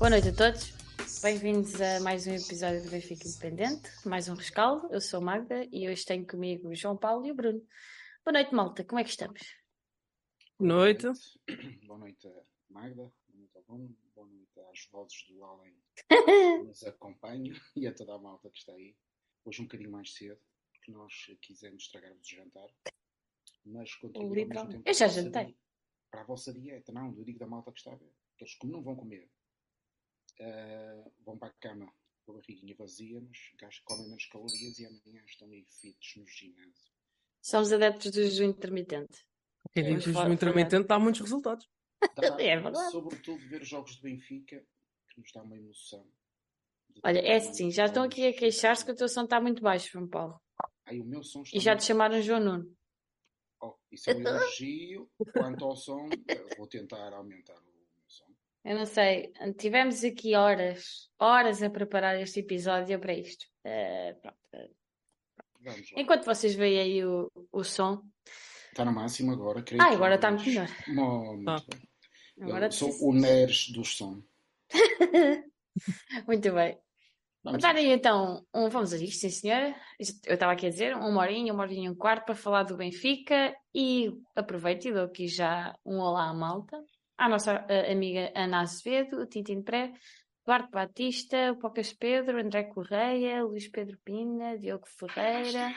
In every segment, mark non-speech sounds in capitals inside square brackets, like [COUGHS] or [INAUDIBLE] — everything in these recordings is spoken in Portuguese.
Boa noite a todos. Bem-vindos a mais um episódio do Benfica Independente, mais um rescaldo. Eu sou a Magda e hoje tenho comigo o João Paulo e o Bruno. Boa noite, malta. Como é que estamos? Boa noite. Boa noite, Magda. Boa noite ao Bruno. Boa noite às vozes do além [LAUGHS] que nos acompanham e a toda a malta que está aí. Hoje um bocadinho mais cedo, porque nós quisemos estragar-vos o jantar. Mas continuamos tempo Eu já para a vossa jantei. Para a vossa dieta, não, eu digo da malta que está a ver. Aqueles que não vão comer. Ah, vão para a cama com a barriguinha vazia, mas gajos que comem menos calorias e amanhã estão aí fitos no ginásio. Somos adeptos do jejum intermitente. Quem Vamos diz que o falar- jejum intermitente dá muitos resultados. Dá, [LAUGHS] É verdade. Sobretudo ver os jogos de Benfica, que nos dá uma emoção. Olha, é assim, já estão aqui a queixar-se que o teu som está muito baixo, João Paulo. Ai, o meu som está E já te muito- chamaram João Nuno. Oh, isso é um elogio. Quanto ao som, vou tentar aumentar. Eu não sei, tivemos aqui horas, horas a preparar este episódio para isto. Eh, pronto. Vamos lá. Enquanto vocês veem aí o, o som, Está no máximo agora. creio Ah, agora está muito melhor. Muito Tá. bem. agora Eu sou o Neres dos som. [LAUGHS] Muito bem. Vamos dar aí então um vamos a isto, sim senhora. Eu estava aqui a dizer, uma horinha, uma horinha e um quarto para falar do Benfica e aproveito e dou aqui já um olá à malta. À nossa eh, amiga Ana Azevedo, o Tintin Pré, Duarte Batista, o Pocas Pedro, André Correia, Luís Pedro Pina, Diogo Ferreira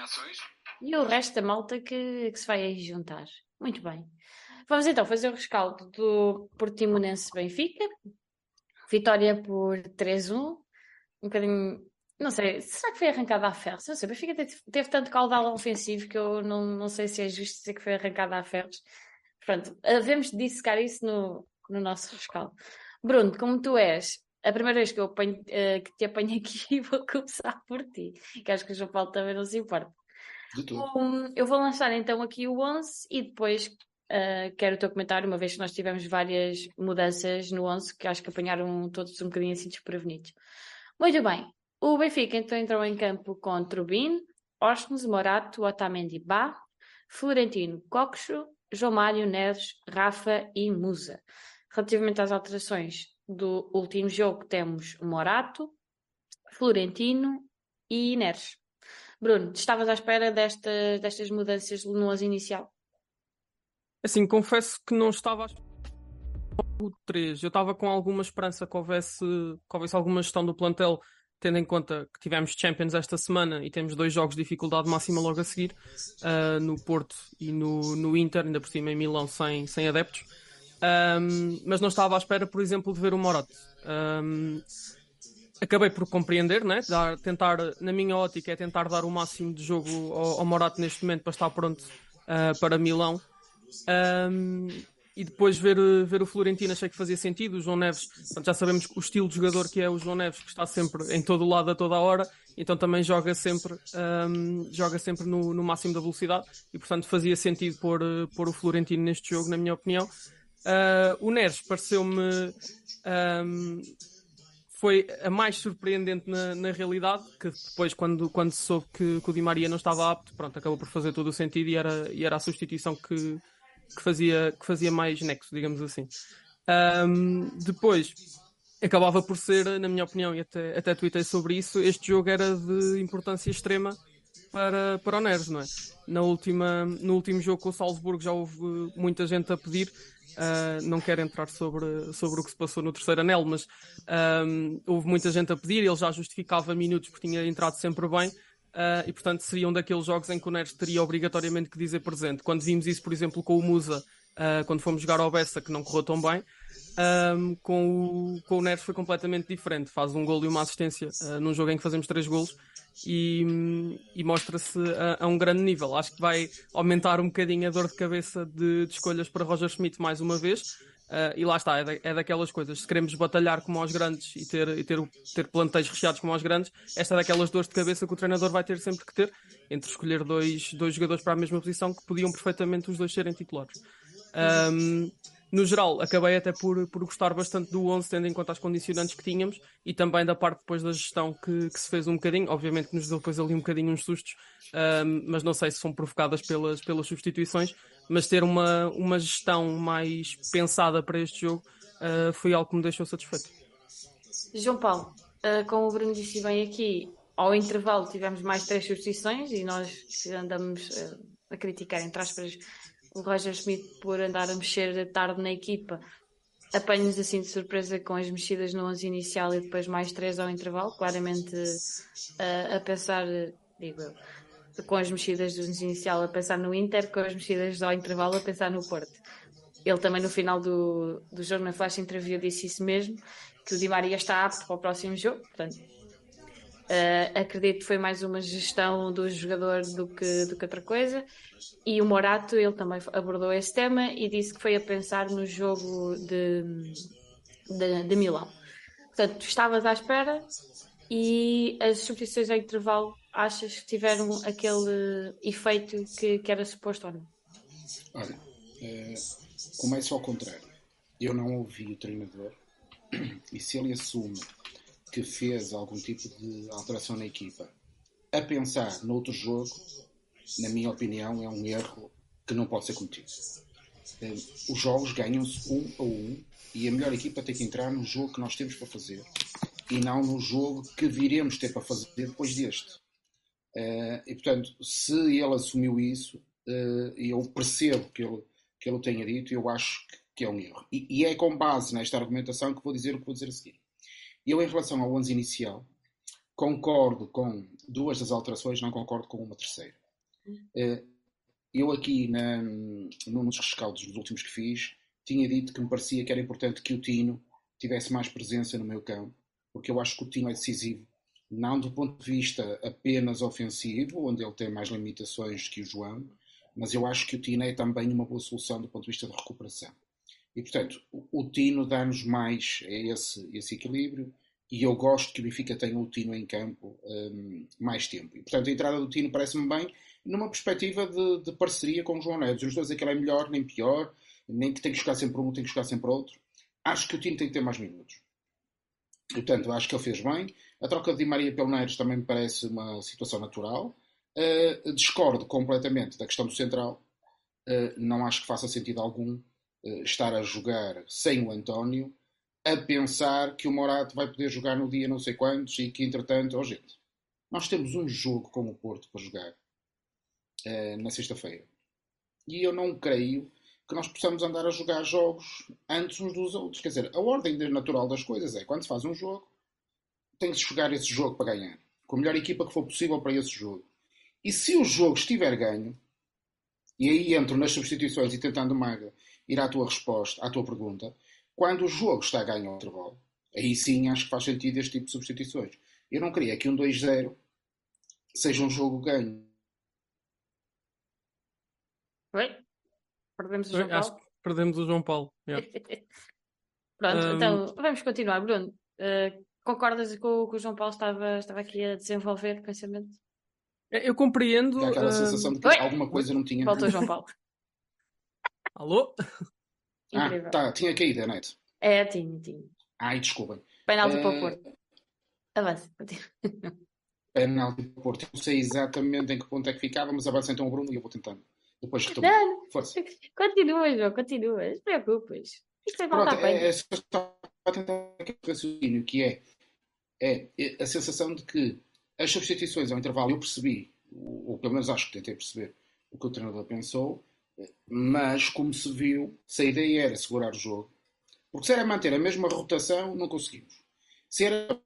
e o resto da malta que, que se vai aí juntar. Muito bem. Vamos então fazer o rescaldo do Portimonense Benfica. Vitória por 3-1 um bocadinho. Não sei, será que foi arrancada à ferros? Não sei, o Benfica teve, teve tanto caudal ofensivo que eu não, não sei se é justo dizer que foi arrancada a ferros. Pronto, devemos dissecar isso no, no nosso rescaldo. Bruno, como tu és a primeira vez que, eu apanho, eh, que te apanho [LAUGHS] aqui, vou começar por ti, que acho que o João Paulo também não se importa. Um, eu vou lançar então aqui o 11 e depois uh, quero o teu comentário, uma vez que nós tivemos várias mudanças no 11 que acho que apanharam todos um bocadinho assim desprevenidos. Muito bem, o Benfica então entrou em campo com Trubin, Orsnes, Morato, Otamendi, Bá, Florentino, Coxo, João Mário, Neres, Rafa e Musa. Relativamente às alterações do último jogo, temos Morato, Florentino e Neres. Bruno, estavas à espera destas, mudanças no 11 inicial? Assim, confesso que não estava a esperar o 3. Eu estava com alguma esperança que houvesse, que houvesse alguma gestão do plantel, tendo em conta que tivemos Champions esta semana e temos dois jogos de dificuldade máxima logo a seguir, ah, no Porto e no, no Inter, ainda por cima em Milão sem, sem adeptos. Ahm, mas não estava à espera, por exemplo, de ver o Morato. Ahm, acabei por compreender, né? Dar, tentar, na minha ótica, é tentar dar o máximo de jogo ao, ao Morato neste momento para estar pronto ah, para Milão. Um, e depois ver, ver o Florentino achei que fazia sentido. O João Neves, portanto, já sabemos o estilo de jogador que é o João Neves, que está sempre em todo lado a toda a hora, então também joga sempre, um, joga sempre no, no máximo da velocidade e, portanto, fazia sentido pôr, eh, pôr o Florentino neste jogo, na minha opinião. Uh, o Neres pareceu-me. um, foi a mais surpreendente na, na realidade, que depois, quando, quando se soube que, que o Di Maria não estava apto, pronto, acabou por fazer todo o sentido e era, e era a substituição que, que, fazia, que fazia mais nexo, digamos assim. Ahm, depois, acabava por ser, na minha opinião, e até, até tuitei sobre isso, este jogo era de importância extrema para, para o Neres, não é? Na última, no último jogo com o Salzburgo já houve muita gente a pedir, ah, não quero entrar sobre, sobre o que se passou no terceiro anel, mas ahm, houve muita gente a pedir, ele já justificava minutos porque tinha entrado sempre bem, ah, e portanto seriam daqueles jogos em que o Neres teria obrigatoriamente que dizer presente. Quando vimos isso, por exemplo, com o Musa, ah, quando fomos jogar ao Bessa, que não correu tão bem, ahm, com, o, com o Neres foi completamente diferente. Faz um gol e uma assistência ah, num jogo em que fazemos três golos e, e mostra-se a, a um grande nível. Acho que vai aumentar um bocadinho a dor de cabeça de, de escolhas para Roger Schmidt mais uma vez. Uh, e lá está, é, da- é daquelas coisas. Se queremos batalhar como aos grandes e ter, e ter, ter plantéis recheados como aos grandes, esta é daquelas dores de cabeça que o treinador vai ter sempre que ter entre escolher dois, dois jogadores para a mesma posição que podiam perfeitamente os dois serem titulares. Um, no geral, acabei até por, por gostar bastante do 11, tendo em conta as condicionantes que tínhamos e também da parte depois da gestão que, que se fez um bocadinho. Obviamente que nos deu depois ali um bocadinho uns sustos, um, mas não sei se são provocadas pelas, pelas substituições. Mas ter uma, uma gestão mais pensada para este jogo uh, foi algo que me deixou satisfeito. João Paulo, uh, como o Bruno disse bem aqui, ao intervalo tivemos mais três substituições e nós andamos uh, a criticar, entre aspas, o Roger Schmidt por andar a mexer tarde na equipa. Apanho-nos assim de surpresa com as mexidas no 11 inicial e depois mais três ao intervalo, claramente a pensar, digo eu, com as mexidas do 11 inicial a pensar no Inter, com as mexidas ao intervalo a pensar no Porto. Ele também no final do, do jogo na Flash Interview disse isso mesmo, que o Di Maria está apto para o próximo jogo, portanto Uh, acredito que foi mais uma gestão do jogador do que, do que outra coisa. E o Morato, ele também abordou esse tema e disse que foi a pensar no jogo de, de, de Milão. Portanto, estavas à espera e as substituições ao intervalo achas que tiveram aquele efeito que, que era suposto ou não? Olha, é, começo ao contrário. Eu não ouvi o treinador e se ele assume que fez algum tipo de alteração na equipa a pensar noutro jogo, na minha opinião, é um erro que não pode ser cometido. Eh, os jogos ganham-se um a um e a melhor equipa tem que entrar no jogo que nós temos para fazer e não no jogo que viremos ter para fazer depois deste. Eh, e portanto, se ele assumiu isso, eh, eu percebo que ele, que ele tenha dito, eu acho que é um erro. E, e é com base nesta argumentação que vou dizer o que vou dizer a seguir. Eu, em relação ao 11 inicial, concordo com duas das alterações, não concordo com uma terceira. Eh, eu aqui, na, num dos rescaldos dos últimos que fiz, tinha dito que me parecia que era importante que o Tino tivesse mais presença no meu campo, porque eu acho que o Tino é decisivo, não do ponto de vista apenas ofensivo, onde ele tem mais limitações que o João, mas eu acho que o Tino é também uma boa solução do ponto de vista de recuperação. E, portanto, o Tino dá-nos mais esse, esse equilíbrio e eu gosto que o Benfica tenha o Tino em campo um, mais tempo. E, portanto, a entrada do Tino parece-me bem numa perspectiva de, de, parceria com o João Neves. Os dois é que ele é melhor nem pior, nem que tem que jogar sempre um, tem que jogar sempre outro. Acho que o Tino tem que ter mais minutos. Portanto, acho que ele fez bem. A troca de Di Maria pelo Neres também me parece uma situação natural. Uh, discordo completamente da questão do central. Uh, não acho que faça sentido algum eh, estar a jogar sem o António, a pensar que o Morato vai poder jogar no dia não sei quantos e que, entretanto, oh gente, nós temos um jogo com o Porto para jogar uh, na sexta-feira. E eu não creio que nós possamos andar a jogar jogos antes uns dos outros. Quer dizer, a ordem natural das coisas é quando se faz um jogo, tem que se jogar esse jogo para ganhar. Com a melhor equipa que for possível para esse jogo. E se o jogo estiver ganho, e aí entro nas substituições e tentando maga ir à tua resposta, à tua pergunta, quando o jogo está a ganhar o intervalo, aí sim acho que faz sentido este tipo de substituições. Eu não queria que um 2-0 seja um jogo ganho. Oi? Perdemos o João Paulo? Acho que perdemos o João Paulo. Yeah. [LAUGHS] Pronto, um... então vamos continuar. Bruno, uh, concordas com o que o João Paulo estava, estava aqui a desenvolver de pensamento? Eu compreendo. Tem aquela uh... sensação de que Oi? alguma coisa não tinha. Voltou João Paulo. [LAUGHS] Alô? Ah, tá, tinha caído a net. É, tinha, tinha. Ai, desculpem. Penalti uh... para o Porto. Avança, Penalti para o Porto. não sei exatamente em que ponto é que ficava, mas avança então o Bruno e eu vou tentando. Depois retomar. Não, Força. Continua, João, continua. Não te preocupes. Isto é Pronto, é, é só para tentar raciocínio que é, é, é a sensação de que as substituições ao intervalo eu percebi, ou pelo menos acho que tentei perceber o que o treinador pensou, mas, como se viu, se a ideia era segurar o jogo, porque se era manter a mesma rotação, não conseguimos. Se era.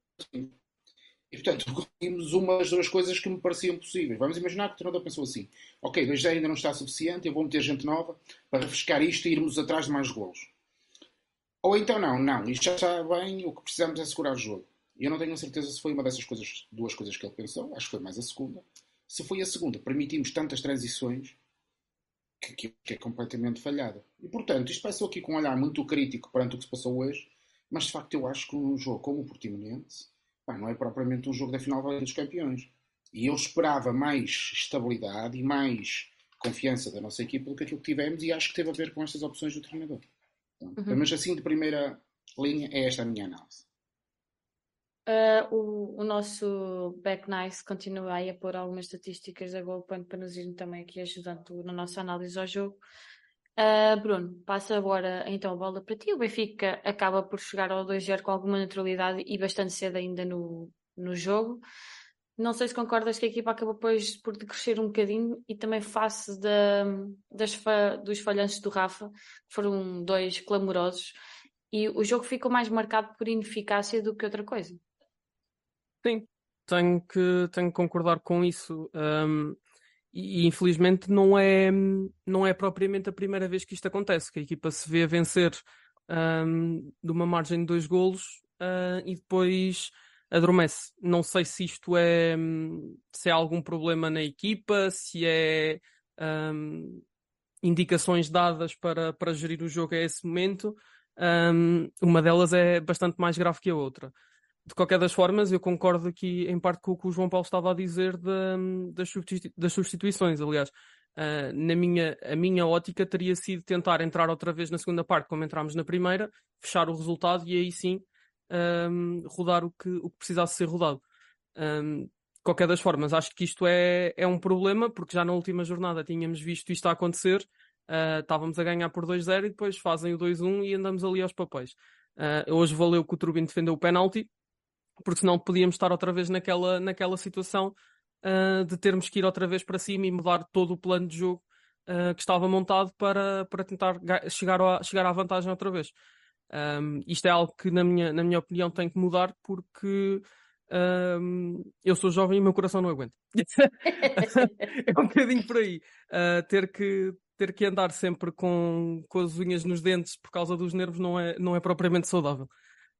E, portanto, conseguimos uma das duas coisas que me pareciam possíveis. Vamos imaginar que o treinador pensou assim: ok, 2 ainda não está suficiente, eu vou meter gente nova para refrescar isto e irmos atrás de mais golos. Ou então, não, não, isto já está bem, o que precisamos é segurar o jogo. Eu não tenho certeza se foi uma dessas coisas, duas coisas que ele pensou, acho que foi mais a segunda. Se foi a segunda, permitimos tantas transições que, que, é completamente falhada. E portanto, isto passou aqui com um olhar muito crítico perante o que se passou hoje, mas de facto eu acho que um jogo como o Portimonense pá, não é propriamente um jogo da final dos campeões. E eu esperava mais estabilidade e mais confiança da nossa equipa do que aquilo que tivemos e acho que teve a ver com estas opções do treinador. Então, uhum. Mas assim, de primeira linha, é esta a minha análise. Uh, o, o, nosso Back Nice continua aí a pôr algumas estatísticas da GoalPoint para nos ir também aqui ajudando na nossa análise ao jogo. Uh, Bruno, passa agora então a bola para ti. O Benfica acaba por chegar ao 2-0 com alguma naturalidade e bastante cedo ainda no, no jogo. Não sei se concordas que a equipa acabou depois por decrescer um bocadinho e também face da, das fa, dos falhanços do Rafa, que foram dois clamorosos, e o jogo ficou mais marcado por ineficácia do que outra coisa. Sim, tenho que, tenho que concordar com isso. Um, e, infelizmente não é, não é propriamente a primeira vez que isto acontece, que a equipa se vê a vencer um, de uma margem de dois golos uh, e depois adormece. Não sei se isto é se é algum problema na equipa, se é um, indicações dadas para, para gerir o jogo a esse momento. Um, uma delas é bastante mais grave que a outra. De qualquer das formas, eu concordo aqui em parte com o que o João Paulo estava a dizer de, das, substitu das substituições. Aliás, uh, na minha, a minha ótica teria sido tentar entrar outra vez na segunda parte, como entramos na primeira, fechar o resultado e aí sim um, rodar o que, o que precisasse ser rodado. Um, qualquer das formas, acho que isto é, é um problema, porque já na última jornada tínhamos visto isto a acontecer, uh, estávamos a ganhar por 2-0 e depois fazem o 2-1 e andamos ali aos papéis. Uh, hoje valeu que o Turbino defendeu o penalti, porque senão podíamos estar outra vez naquela, naquela situação uh, de termos que ir outra vez para cima e mudar todo o plano de jogo que estava montado para, para tentar chegar, a, chegar à vantagem outra vez. Um, isto é algo que, na minha, na minha opinião, tem que mudar porque um, eu sou jovem e o meu coração não aguenta. [LAUGHS] é um bocadinho por aí. Uh, ter, que, ter que andar sempre com, com as unhas nos dentes por causa dos nervos não é, não é propriamente saudável.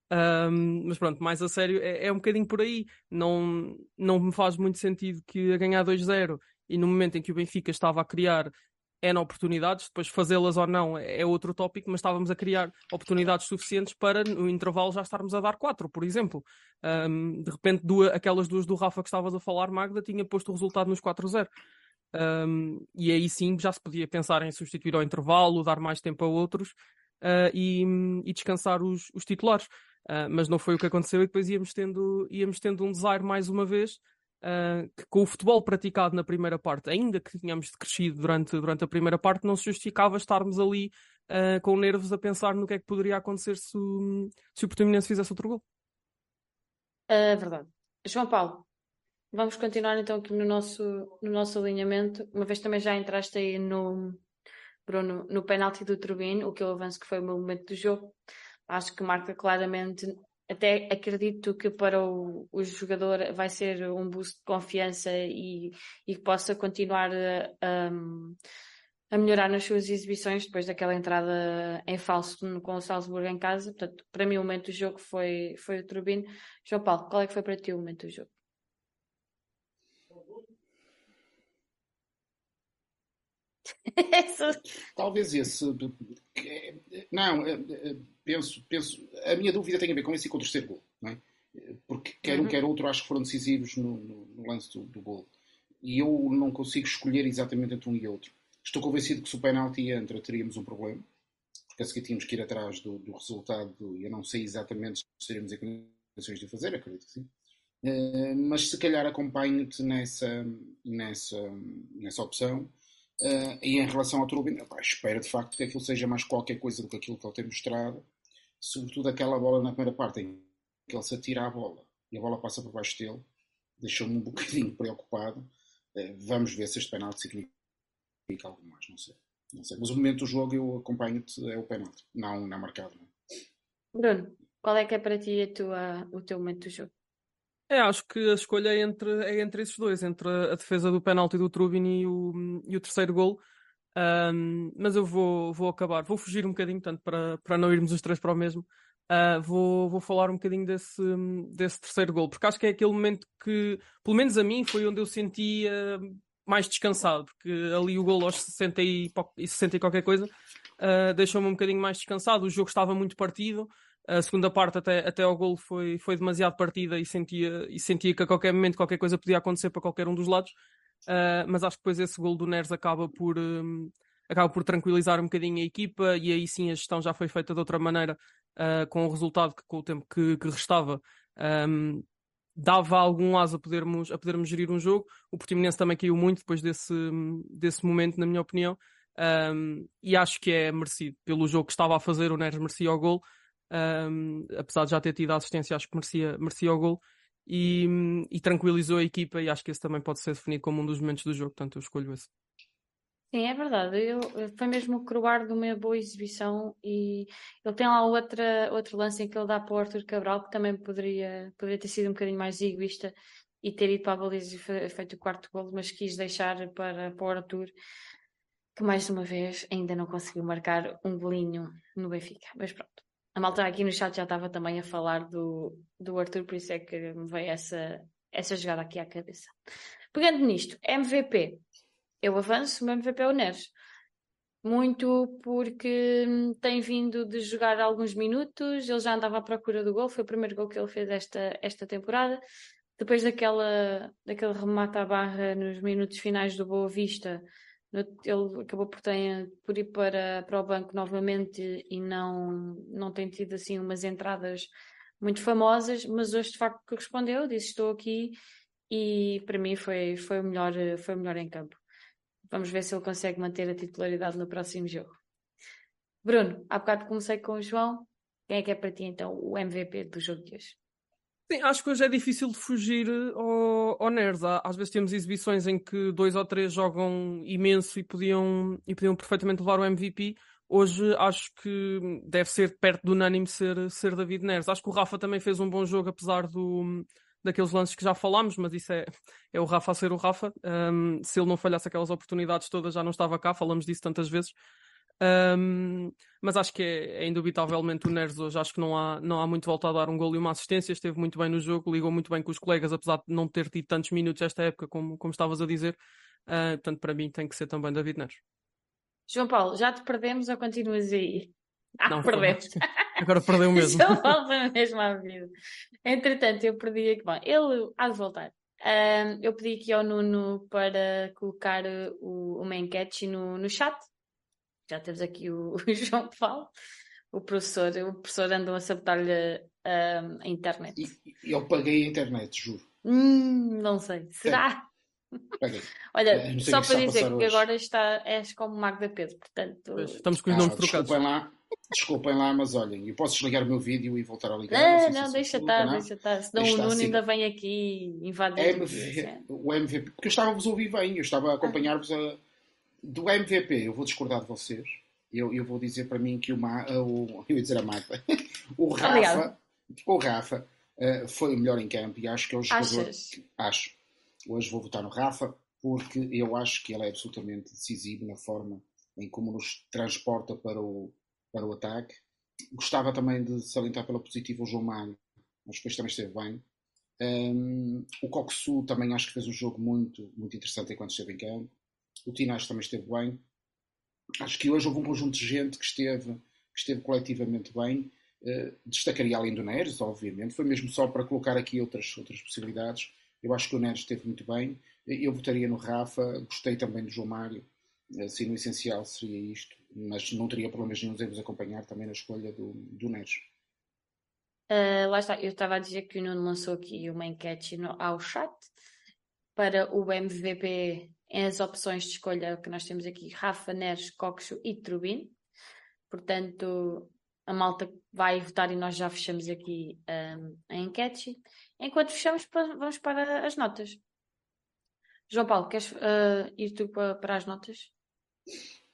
Um, mas pronto, mais a sério, é, é, um bocadinho por aí. Não, não me faz muito sentido que a ganhar 2-0 e no momento em que o Benfica estava a criar N oportunidades, depois fazê-las ou não é outro tópico, mas estávamos a criar oportunidades suficientes para no intervalo já estarmos a dar quatro, por exemplo. Um, de repente, duas, aquelas duas do Rafa que estavas a falar, Magda, tinha posto o resultado nos 4-0. Um, e aí sim já se podia pensar em substituir ao intervalo, dar mais tempo a outros uh, e, e, descansar os, os titulares. Uh, mas não foi o que aconteceu e depois íamos tendo, íamos tendo um desire mais uma vez uh, que com o futebol praticado na primeira parte, ainda que tenhamos crescido durante, durante a primeira parte, não se justificava estarmos ali uh, com nervos a pensar no que é que poderia acontecer se, se o Portimonense fizesse outro gol. É verdade. João Paulo, vamos continuar então aqui no nosso, no nosso alinhamento. Uma vez também já entraste aí no, Bruno, no penalti do Turbino, o que eu avanço que foi o meu momento do jogo. Acho que marca claramente até acredito que para o, o, jogador vai ser um boost de confiança e, e que possa continuar a, a, melhorar nas suas exibições depois daquela entrada em falso com o Salzburgo em casa. Portanto, para mim o momento do jogo foi, foi o Turbino. João Paulo, qual é que foi para ti o momento do jogo? [LAUGHS] Talvez esse. Não, é, é, penso, penso. A minha dúvida tem a ver com esse e com o terceiro gol, é? Porque quer um, uhum. quer outro, acho que foram decisivos no, no, no lance do, do gol. E eu não consigo escolher exatamente entre um e outro. Estou convencido que se o penalti entra, teríamos um problema. Porque a seguir tínhamos que ir atrás do, do resultado. E eu não sei exatamente se teríamos em condições de o fazer, acredito que sim. Uh, mas se calhar acompanho-te nessa, nessa, nessa opção Uh, e em relação ao Turbin, espero de facto que aquilo seja mais qualquer coisa do que aquilo que ele tem mostrado, sobretudo aquela bola na primeira parte em que ele se atira à bola e a bola passa por baixo dele, deixou-me um bocadinho preocupado. Uh, vamos ver se este penalti significa algo mais, não sei. não sei. Mas o momento do jogo eu acompanho-te é o penalti, não, não marcado. Não. Bruno, qual é que é para ti a tua, o teu momento do jogo? É, acho que a escolha é entre, é entre esses dois, entre a defesa do penalti do Trubin e o, e o terceiro gol. Um, mas eu vou, vou acabar, vou fugir um bocadinho, tanto para, para não irmos os três para o mesmo. Uh, vou, vou falar um bocadinho desse, desse terceiro gol, porque acho que é aquele momento que, pelo menos a mim, foi onde eu sentia mais descansado, porque ali o gol aos 60 e, 60 e qualquer coisa uh, deixou-me um bocadinho mais descansado. O jogo estava muito partido, a segunda parte até, até ao gol foi, foi demasiado partida e sentia, e sentia que a qualquer momento qualquer coisa podia acontecer para qualquer um dos lados. Uh, mas acho que depois esse gol do Neres acaba por, um, acaba por tranquilizar um bocadinho a equipa e aí sim a gestão já foi feita de outra maneira uh, com o resultado que com o tempo que, que restava um, dava algum asa a podermos, a podermos gerir um jogo. O Portimonense também caiu muito depois desse, desse momento, na minha opinião. Um, e acho que é merecido. Pelo jogo que estava a fazer, o Neres merecia o gol. Um, apesar de já ter tido a assistência, acho que merecia, merecia o gol. E, e, tranquilizou a equipa e acho que esse também pode ser definido como um dos momentos do jogo, portanto eu escolho esse. Sim, é verdade. Eu, foi mesmo o coroar de uma boa exibição e ele tem lá outra, outro lance em que ele dá para o Arthur Cabral que também poderia, poderia ter sido um bocadinho mais egoísta e ter ido para a baliza e feito o quarto gol, mas quis deixar para, para o Arthur que mais uma vez ainda não conseguiu marcar um golinho no Benfica. Mas pronto. A malta aqui no chat já estava também a falar do, do Arthur, por isso é que me veio essa, essa jogada aqui à cabeça. Pegando nisto, MVP. Eu avanço, o meu MVP é o Neres. Muito porque tem vindo de jogar alguns minutos, ele já andava à procura do gol, foi o primeiro gol que ele fez esta, esta temporada. Depois daquela, daquele remate à barra nos minutos finais do Boa Vista, ele acabou por, ter, por ir para, para o banco novamente e não, não tem tido assim umas entradas muito famosas, mas hoje de facto correspondeu, disse estou aqui e para mim foi, foi, o melhor, foi o melhor em campo. Vamos ver se ele consegue manter a titularidade no próximo jogo. Bruno, há bocado comecei com o João. Quem é que é para ti então o MVP do jogo de hoje? Sim, acho que hoje é difícil de fugir eh, ao, ao Nerds. Às vezes temos exibições em que dois ou três jogam imenso e podiam, e podiam perfeitamente levar o MVP. Hoje acho que deve ser perto do unânime ser, ser David Neres. Acho que o Rafa também fez um bom jogo, apesar do, daqueles lances que já falámos, mas isso é, é o Rafa a ser o Rafa. Um, se ele não falhasse aquelas oportunidades todas, já não estava cá, falamos disso tantas vezes. Um, mas acho que é, é, indubitavelmente o Neres hoje. Acho que não há, não há muito volta a dar um gol e uma assistência. Esteve muito bem no jogo, ligou muito bem com os colegas, apesar de não ter tido tantos minutos esta época, como, como estavas a dizer. Uh, portanto, para mim tem que ser também David Neres. João Paulo, já te perdemos ou continuas aí? Ah, não, perdemos. Agora perdeu mesmo. [LAUGHS] João Paulo foi mesmo à vida. Entretanto, eu perdi aqui. Bom, ele há de voltar. Um, eu pedi aqui ao Nuno para colocar o, uma enquete no, no chat já temos aqui o, [LAUGHS] o João Paulo, o professor, o professor andou a sabotar-lhe um, a internet. E, eu paguei a internet, juro. Hum, não sei. Será? Paguei. Olha, é, só para dizer que hoje. agora está, és como Magda Pedro, portanto. Estamos com os ah, nomes trocados. Desculpem lá, desculpem lá, mas olhem, eu posso desligar o meu vídeo e voltar a ligar. Não, não, não deixa estar, deixa estar. Senão o Nuno assim. ainda vem aqui invadir. MV, o MVP, porque eu estava a vos ouvir bem, eu estava a acompanhar-vos a do MVP, eu vou discordar de vocês. Eu, eu vou dizer para mim que o, Ma, o [LAUGHS] eu ia dizer a Magda, o Rafa, o Rafa uh, foi o melhor em campo e acho que é o jogador. Que, acho. Hoje vou votar no Rafa porque eu acho que ele é absolutamente decisivo na forma em como nos transporta para o, para o ataque. Gostava também de salientar pela positiva o João Mário, mas depois também esteve bem. Um, o Coxu também acho que fez um jogo muito, muito interessante enquanto esteve em campo. O Tinás também esteve bem. Acho que hoje houve um conjunto de gente que esteve, que esteve coletivamente bem. Uh, destacaria além do Neres, obviamente. Foi mesmo só para colocar aqui outras, outras possibilidades. Eu acho que o Neres esteve muito bem. Eu votaria no Rafa. Gostei também do João Mário. Assim, no essencial seria isto. Mas não teria problemas nenhum em vos acompanhar também na escolha do, do Neres. Uh, lá está, eu estava a dizer que o Nuno lançou aqui uma enquete no, ao chat para o MVP as opções de escolha que nós temos aqui, Rafa, Neres, Coxo e Trubin. Portanto, a malta vai votar e nós já fechamos aqui um, a enquete. Enquanto fechamos, vamos para as notas. João Paulo, queres uh, ir tu para, para, as notas?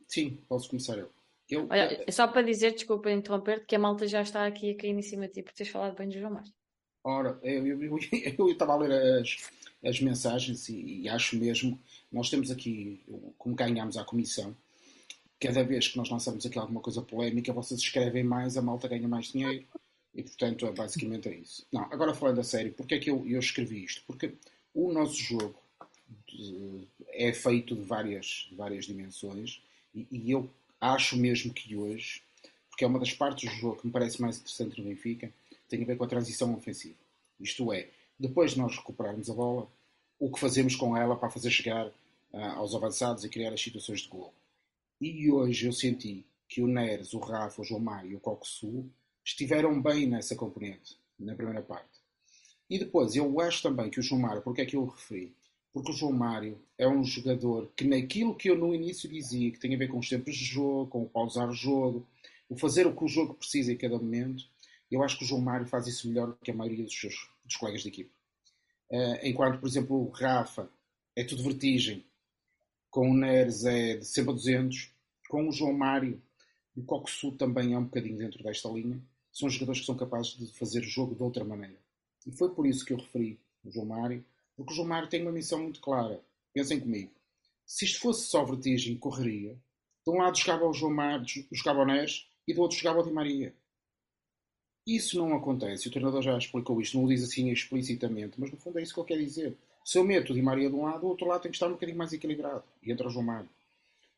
Sim, posso começar eu. eu Olha, é só para dizer, desculpa interromper-te, que a malta já está aqui a cair em cima de ti por teres falado bem do João Mário. Ora, [LAUGHS] eu estava a ler as, as mensagens e, e, acho mesmo, nós temos aqui, como ganhamos à comissão, cada vez que nós lançamos aqui alguma coisa polémica, vocês escrevem mais, a malta ganha mais dinheiro e, portanto, é, basicamente é isso. Não, agora falando a sério, porque é que eu, eu escrevi isto? Porque o nosso jogo de, é feito de várias, de várias dimensões e, e eu acho mesmo que hoje, porque é uma das partes do jogo que me parece mais interessante no Benfica, tem a ver com a transição ofensiva. Isto é, depois de nós recuperarmos a bola, o que fazemos com ela para fazer chegar uh, aos avançados e criar as situações de gol. E hoje eu senti que o Neres, o Rafa, o João Mário e o Coxu estiveram bem nessa componente, na primeira parte. E depois, eu acho também que o João Mário, porque é que eu o referi? porque o João Mário é um jogador que naquilo que eu no início dizia, que tem a ver com os tempos de jogo, com o pausar o jogo, o fazer o que o jogo precisa em cada momento, eu acho que o João Mário faz isso melhor que a maioria dos seus dos colegas de equipe. Uh, enquanto, por exemplo, o Rafa é tudo vertigem, com o Neres é de sempre a 200, com o João Mário, o Coxu também é um bocadinho dentro desta linha, são jogadores que são capazes de fazer o jogo de outra maneira. E foi por isso que eu referi o João Mário, porque o João Mário tem uma missão muito clara. Pensem comigo. Se isto fosse só vertigem, correria. De um lado jogava o João Mário, jogava o Neres, e do outro jogava o Di Maria. Isso não acontece. O treinador já explicou isto, não o diz assim explicitamente, mas no fundo é isso que ele quer dizer. Se eu meto o Di Maria de um lado, o outro lado tem que estar um bocadinho mais equilibrado. E entra o João Mário.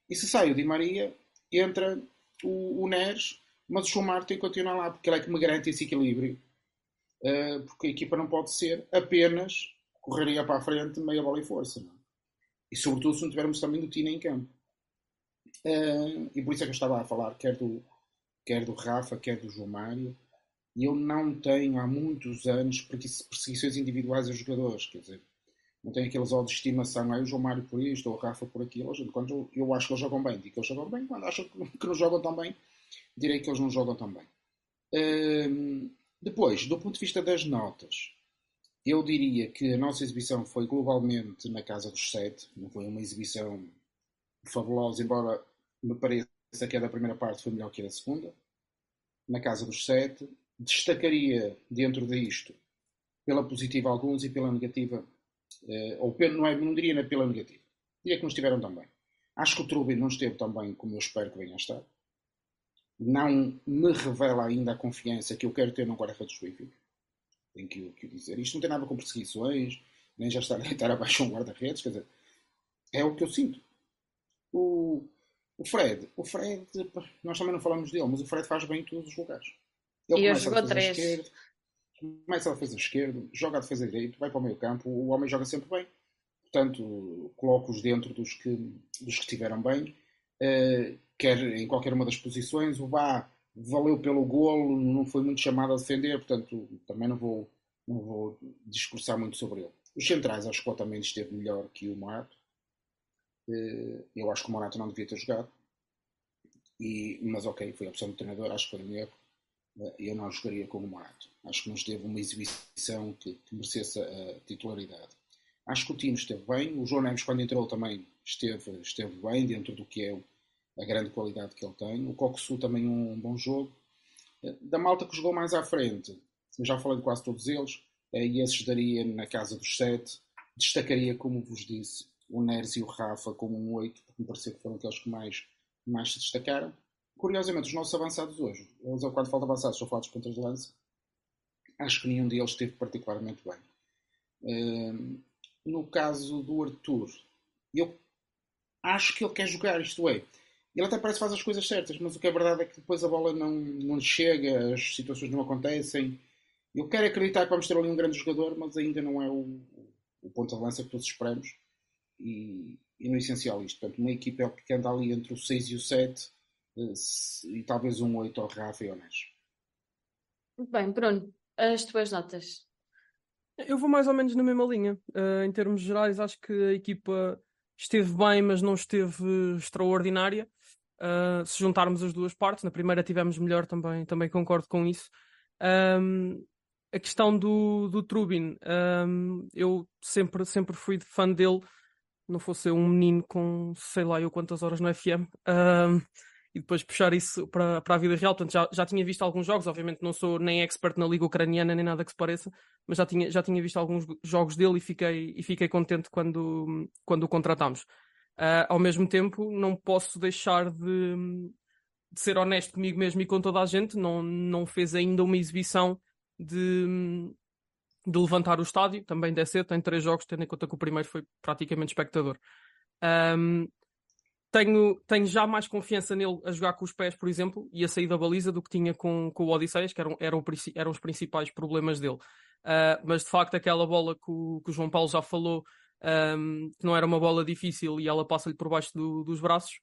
E se sai o Di Maria, entra o, o Neres, mas o João Mário tem que continuar lá, porque ele é que me garante esse equilíbrio. Uh, porque a equipa não pode ser apenas correria para a frente, meia bola e força. Não? É? E sobretudo se não tivermos também do Tina em campo. Uh, e por isso é que eu estava a falar, quer do, quer do Rafa, quer do João Mário e eu não tenho há muitos anos perseguições individuais a jogadores, quer dizer, não tenho aqueles olhos de estimação, aí o João Mário por isto, ou o Rafa por aquilo, quando eu, eu acho que eles jogam bem, digo que eles jogam bem, quando acho que não jogam tão bem, direi que eles não jogam tão bem. Hum, depois, do ponto de vista das notas, eu diria que a nossa exibição foi globalmente na casa dos sete, não foi uma exibição fabulosa, embora me pareça que a da primeira parte foi melhor que a da segunda, na casa dos sete, destacaria dentro disto pela positiva alguns e pela negativa, eh, ou não, é, não diria pela negativa, diria que não estiveram tão bem. Acho que o Trubin não esteve tão bem como eu espero que venha a estar. Não me revela ainda a confiança que eu quero ter no guarda-redes do. Tenho que, que dizer. Isto não tem nada com perseguições, nem já está a deitar abaixo um guarda-redes, quer dizer, é o que eu sinto. O, o Fred, o Fred, nós também não falamos dele, mas o Fred faz bem em todos os lugares. Ele e começa a defesa três. esquerda, começa a defesa esquerda, joga a defesa direito, vai para o meio campo, o homem joga sempre bem. Portanto, coloco-os dentro dos que, dos que estiveram bem. Uh, quer em qualquer uma das posições. O Bá valeu pelo golo, não foi muito chamado a defender, portanto, também não vou, não vou discursar muito sobre ele. Os centrais, acho que o Otamendi esteve melhor que o Morato. Uh, eu acho que o Morato não devia ter jogado. E, mas ok, foi a opção do treinador, acho que foi um erro eu não jogaria com o Morato. Acho que nos teve uma exibição que, que merecesse a titularidade. Acho que o Tino esteve bem. O João Neves, quando entrou, também esteve, esteve bem, dentro do que é a grande qualidade que ele tem. O Coxu também um bom jogo. Da malta que jogou mais à frente, já falei de quase todos eles, e esses daria na casa dos sete. Destacaria, como vos disse, o Neres e o Rafa como um oito, porque me pareceu que foram aqueles que mais, mais se destacaram curiosamente, os nossos avançados hoje, eles ao quando falta avançados, são falados pontas de lança, acho que nenhum deles esteve particularmente bem. Uh, no caso do Arthur, eu acho que ele quer jogar, isto é, ele até parece que faz as coisas certas, mas o que é verdade é que depois a bola não, não chega, as situações não acontecem. Eu quero acreditar que vamos ter ali um grande jogador, mas ainda não é o, o ponto de lança que todos esperamos. E, e no essencial isto, portanto, uma equipa que anda ali entre o 6 e o 7 e talvez um 8 ao Rafa e ao bem, Bruno, as tuas notas? Eu vou mais ou menos na mesma linha. Uh, em termos gerais, acho que a equipa esteve bem, mas não esteve extraordinária. Uh, se juntarmos as duas partes, na primeira tivemos melhor também, também concordo com isso. Um, a questão do, do Trubin, um, eu sempre, sempre fui fã dele, não fosse um menino com sei lá eu quantas horas no FM. Um, e depois puxar isso para, para a vida real. Portanto, já, já tinha visto alguns jogos, obviamente não sou nem expert na Liga Ucraniana nem nada que se pareça, mas já tinha, já tinha visto alguns jogos dele e fiquei, e fiquei contente quando, quando o contratámos. Uh, ao mesmo tempo, não posso deixar de, de ser honesto comigo mesmo e com toda a gente, não, não fez ainda uma exibição de, de levantar o estádio, também deve ser, tem três jogos, tendo em conta que o primeiro foi praticamente espectador. Um, tenho, tenho já mais confiança nele a jogar com os pés, por exemplo, e a sair da baliza do que tinha com, com o Odisseias, que eram, eram, eram os principais problemas dele. Uh, mas de facto, aquela bola que o, que o João Paulo já falou, um, que não era uma bola difícil e ela passa-lhe por baixo do, dos braços,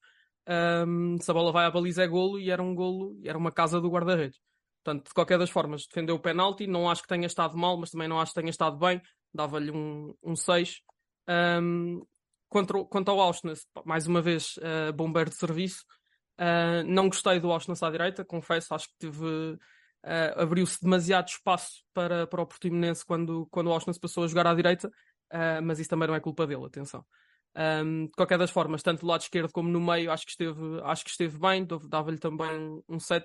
um, se a bola vai à baliza é golo e era um golo, era uma casa do guarda-redes. Portanto, de qualquer das formas, defendeu o penalti, não acho que tenha estado mal, mas também não acho que tenha estado bem, dava-lhe um, um 6 Um, quanto, quanto ao Auschwitz, mais uma vez, uh, bombeiro de serviço. Uh, não gostei do Auschwitz à direita, confesso, acho que teve. Uh, abriu-se demasiado espaço para, para o Portimonense quando, quando o Auschwitz passou a jogar à direita, mas isso também não é culpa dele, atenção. Um, de qualquer das formas, tanto do lado esquerdo como no meio, acho que esteve, acho que esteve bem, dava-lhe também um set.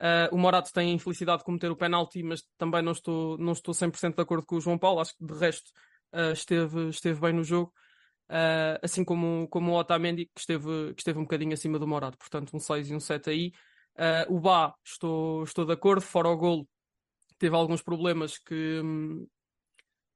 Uh, o Morato tem a infelicidade de cometer o penalti, mas também não estou, não estou 100% de acordo com o João Paulo. Acho que de resto uh, esteve, esteve bem no jogo. Uh, assim como, como o Otamendi, que esteve, que esteve um bocadinho acima do Morato. Portanto, um 6 e um 7 aí. o Bá, estou, estou de acordo. Fora o golo, teve alguns problemas que,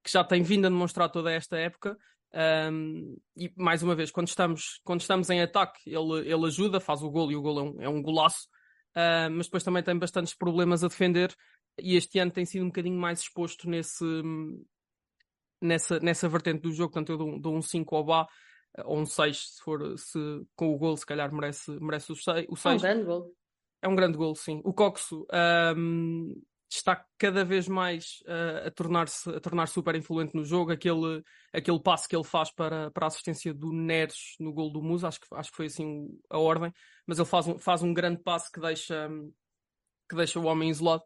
que já tem vindo a demonstrar toda esta época. Um, e mais uma vez, quando estamos, quando estamos em ataque, ele, ele ajuda, faz o gol e o gol é um, é um golaço, uh, mas depois também tem bastantes problemas a defender. E este ano tem sido um bocadinho mais exposto nesse, nessa, nessa vertente do jogo. Portanto, eu dou, dou um 5 ao Bá, ou um 6, se for se, com o gol, se calhar merece, merece o 6. O 6. É um grande gol. É um grande gol, sim. O Coxo um, está cada vez mais uh, a tornar-se a tornar super influente no jogo. Aquele, aquele passo que ele faz para, para a assistência do Neres no gol do Musa, acho que, acho que foi assim a ordem, mas ele faz um, faz um grande passo que deixa, que deixa o homem isolado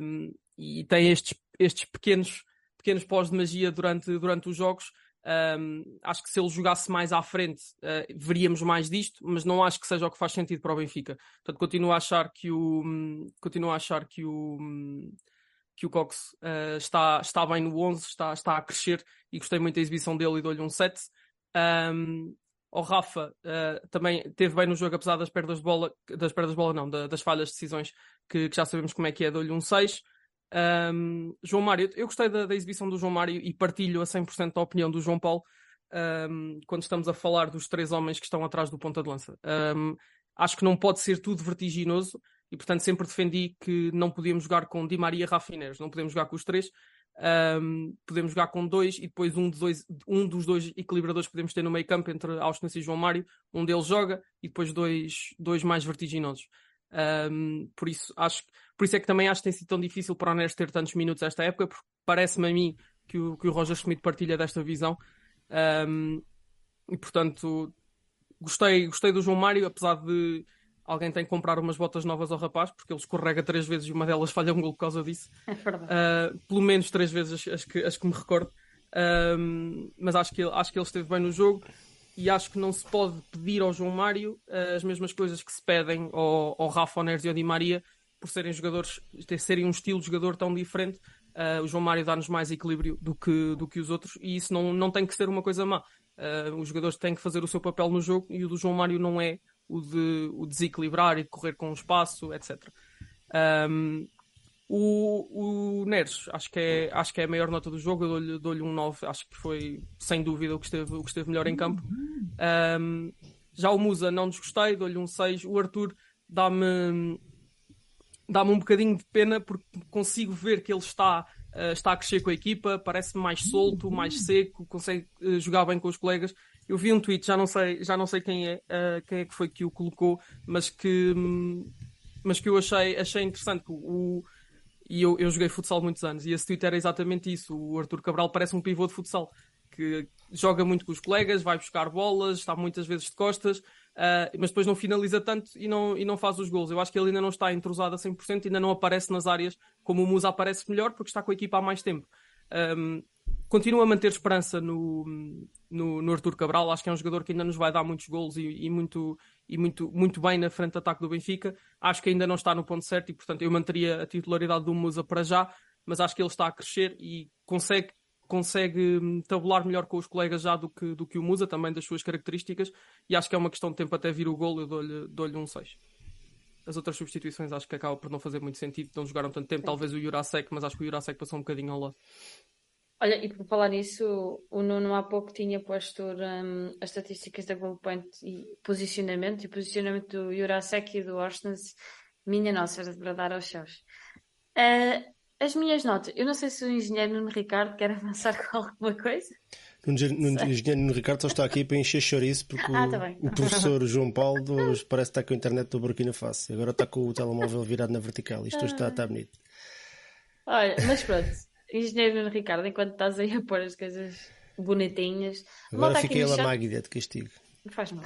um, e tem estes, estes pequenos, pequenos pós de magia durante, durante os jogos um, acho que se ele jogasse mais à frente, uh, veríamos mais disto, mas não acho que seja o que faz sentido para o Benfica. Portanto, continuo a achar que o continuo a achar que o que o Cox uh, está, está bem no 11, está, está a crescer e gostei muito da exibição dele e dou-lhe um 7. Um, o Rafa uh, também teve bem no jogo, apesar das perdas de bola, das perdas de bola não, da, das falhas de decisões que, que, já sabemos como é que é, dou-lhe um 6. Um, João Mário, eu gostei da, da, exibição do João Mário e partilho a 100% a opinião do João Paulo um, quando estamos a falar dos três homens que estão atrás do ponta de lança. Um, acho que não pode ser tudo vertiginoso e, portanto, sempre defendi que não podíamos jogar com Di Maria Rafineiros, não podemos jogar com os três. podemos jogar com dois e depois um, de dois, um dos dois equilibradores que podemos ter no meio campo entre Austin e João Mário. Um deles joga e depois dois, dois mais vertiginosos. Um, por isso acho por isso é que também acho que tem sido tão difícil para o Neres ter tantos minutos esta época, porque parece-me a mim que o, que o Roger Schmidt partilha desta visão. Um, e portanto, gostei, gostei do João Mário, apesar de alguém tem que comprar umas botas novas ao rapaz, porque ele escorrega três vezes e uma delas falha um gol por causa disso. É verdade. Uh, pelo menos três vezes as, as, que, as que me recordo. Um, mas acho que, acho que ele esteve bem no jogo e acho que não se pode pedir ao João Mário uh, as mesmas coisas que se pedem ao, ao Rafa Neres e ao Di Maria por serem jogadores, serem um estilo de jogador tão diferente. Uh, o João Mário dá-nos mais equilíbrio do que, do que os outros e isso não, não tem que ser uma coisa má. Uh, os jogadores têm que fazer o seu papel no jogo e o do João Mário não é o de o desequilibrar e de correr com o espaço, etc. Um, o, o Neres, acho que, é, acho que é a maior nota do jogo, eu dou-lhe dou um 9, acho que foi sem dúvida o que esteve, o que esteve melhor em campo. Um, já o Musa não desgostei, dou-lhe um 6. O Arthur dá-me dá-me um bocadinho de pena porque consigo ver que ele está, uh, está a crescer com a equipa, parece-me mais solto, mais seco, consegue uh, jogar bem com os colegas. Eu vi um tweet, já não sei, já não sei quem é, uh, quem é que foi que o colocou, mas que, mas que eu achei, achei interessante. O, e eu, eu joguei futsal muitos anos e esse tweet era exatamente isso. O Arthur Cabral parece um pivô de futsal que joga muito com os colegas, vai buscar bolas, está muitas vezes de costas, uh, mas depois não finaliza tanto e não, e não faz os gols. Eu acho que ele ainda não está entrosado a 100%, ainda não aparece nas áreas como o Musa aparece melhor, porque está com a equipa há mais tempo. Um, continuo a manter esperança no, no, no Arthur Cabral, acho que é um jogador que ainda nos vai dar muitos gols e, e, muito, e muito, muito bem na frente de ataque do Benfica. Acho que ainda não está no ponto certo e, portanto, eu manteria a titularidade do Musa para já, mas acho que ele está a crescer e consegue consegue hum, tabular melhor com os colegas já do que, do que o Musa, também das suas características, e acho que é uma questão de tempo até vir o gol, eu dou-lhe dou um 6. As outras substituições acho que acaba por não fazer muito sentido, não jogaram tanto tempo, talvez o Jurasek, mas acho que o Jurasek passou um bocadinho ao lado. Olha, e por falar nisso, o Nuno há pouco tinha posto um, as estatísticas da Goalpoint e posicionamento, e posicionamento do Jurasek e do Orsnes, minha nossa, era de bradar aos céus. Uh, as minhas notas. Eu não sei se o engenheiro Nuno Ricardo quer [LAUGHS] avançar com alguma coisa. O engenheiro Nuno Ricardo só está aqui para encher chouriço porque [LAUGHS] ah, tá o, o, professor João Paulo parece estar com a internet do Burkina Faso. Agora está com o telemóvel virado na vertical. Isto está, está bonito. Olha, mas pronto. Engenheiro Nuno Ricardo, enquanto estás aí a pôr as coisas bonitinhas. Agora fiquei a Magda de castigo. Faz mal.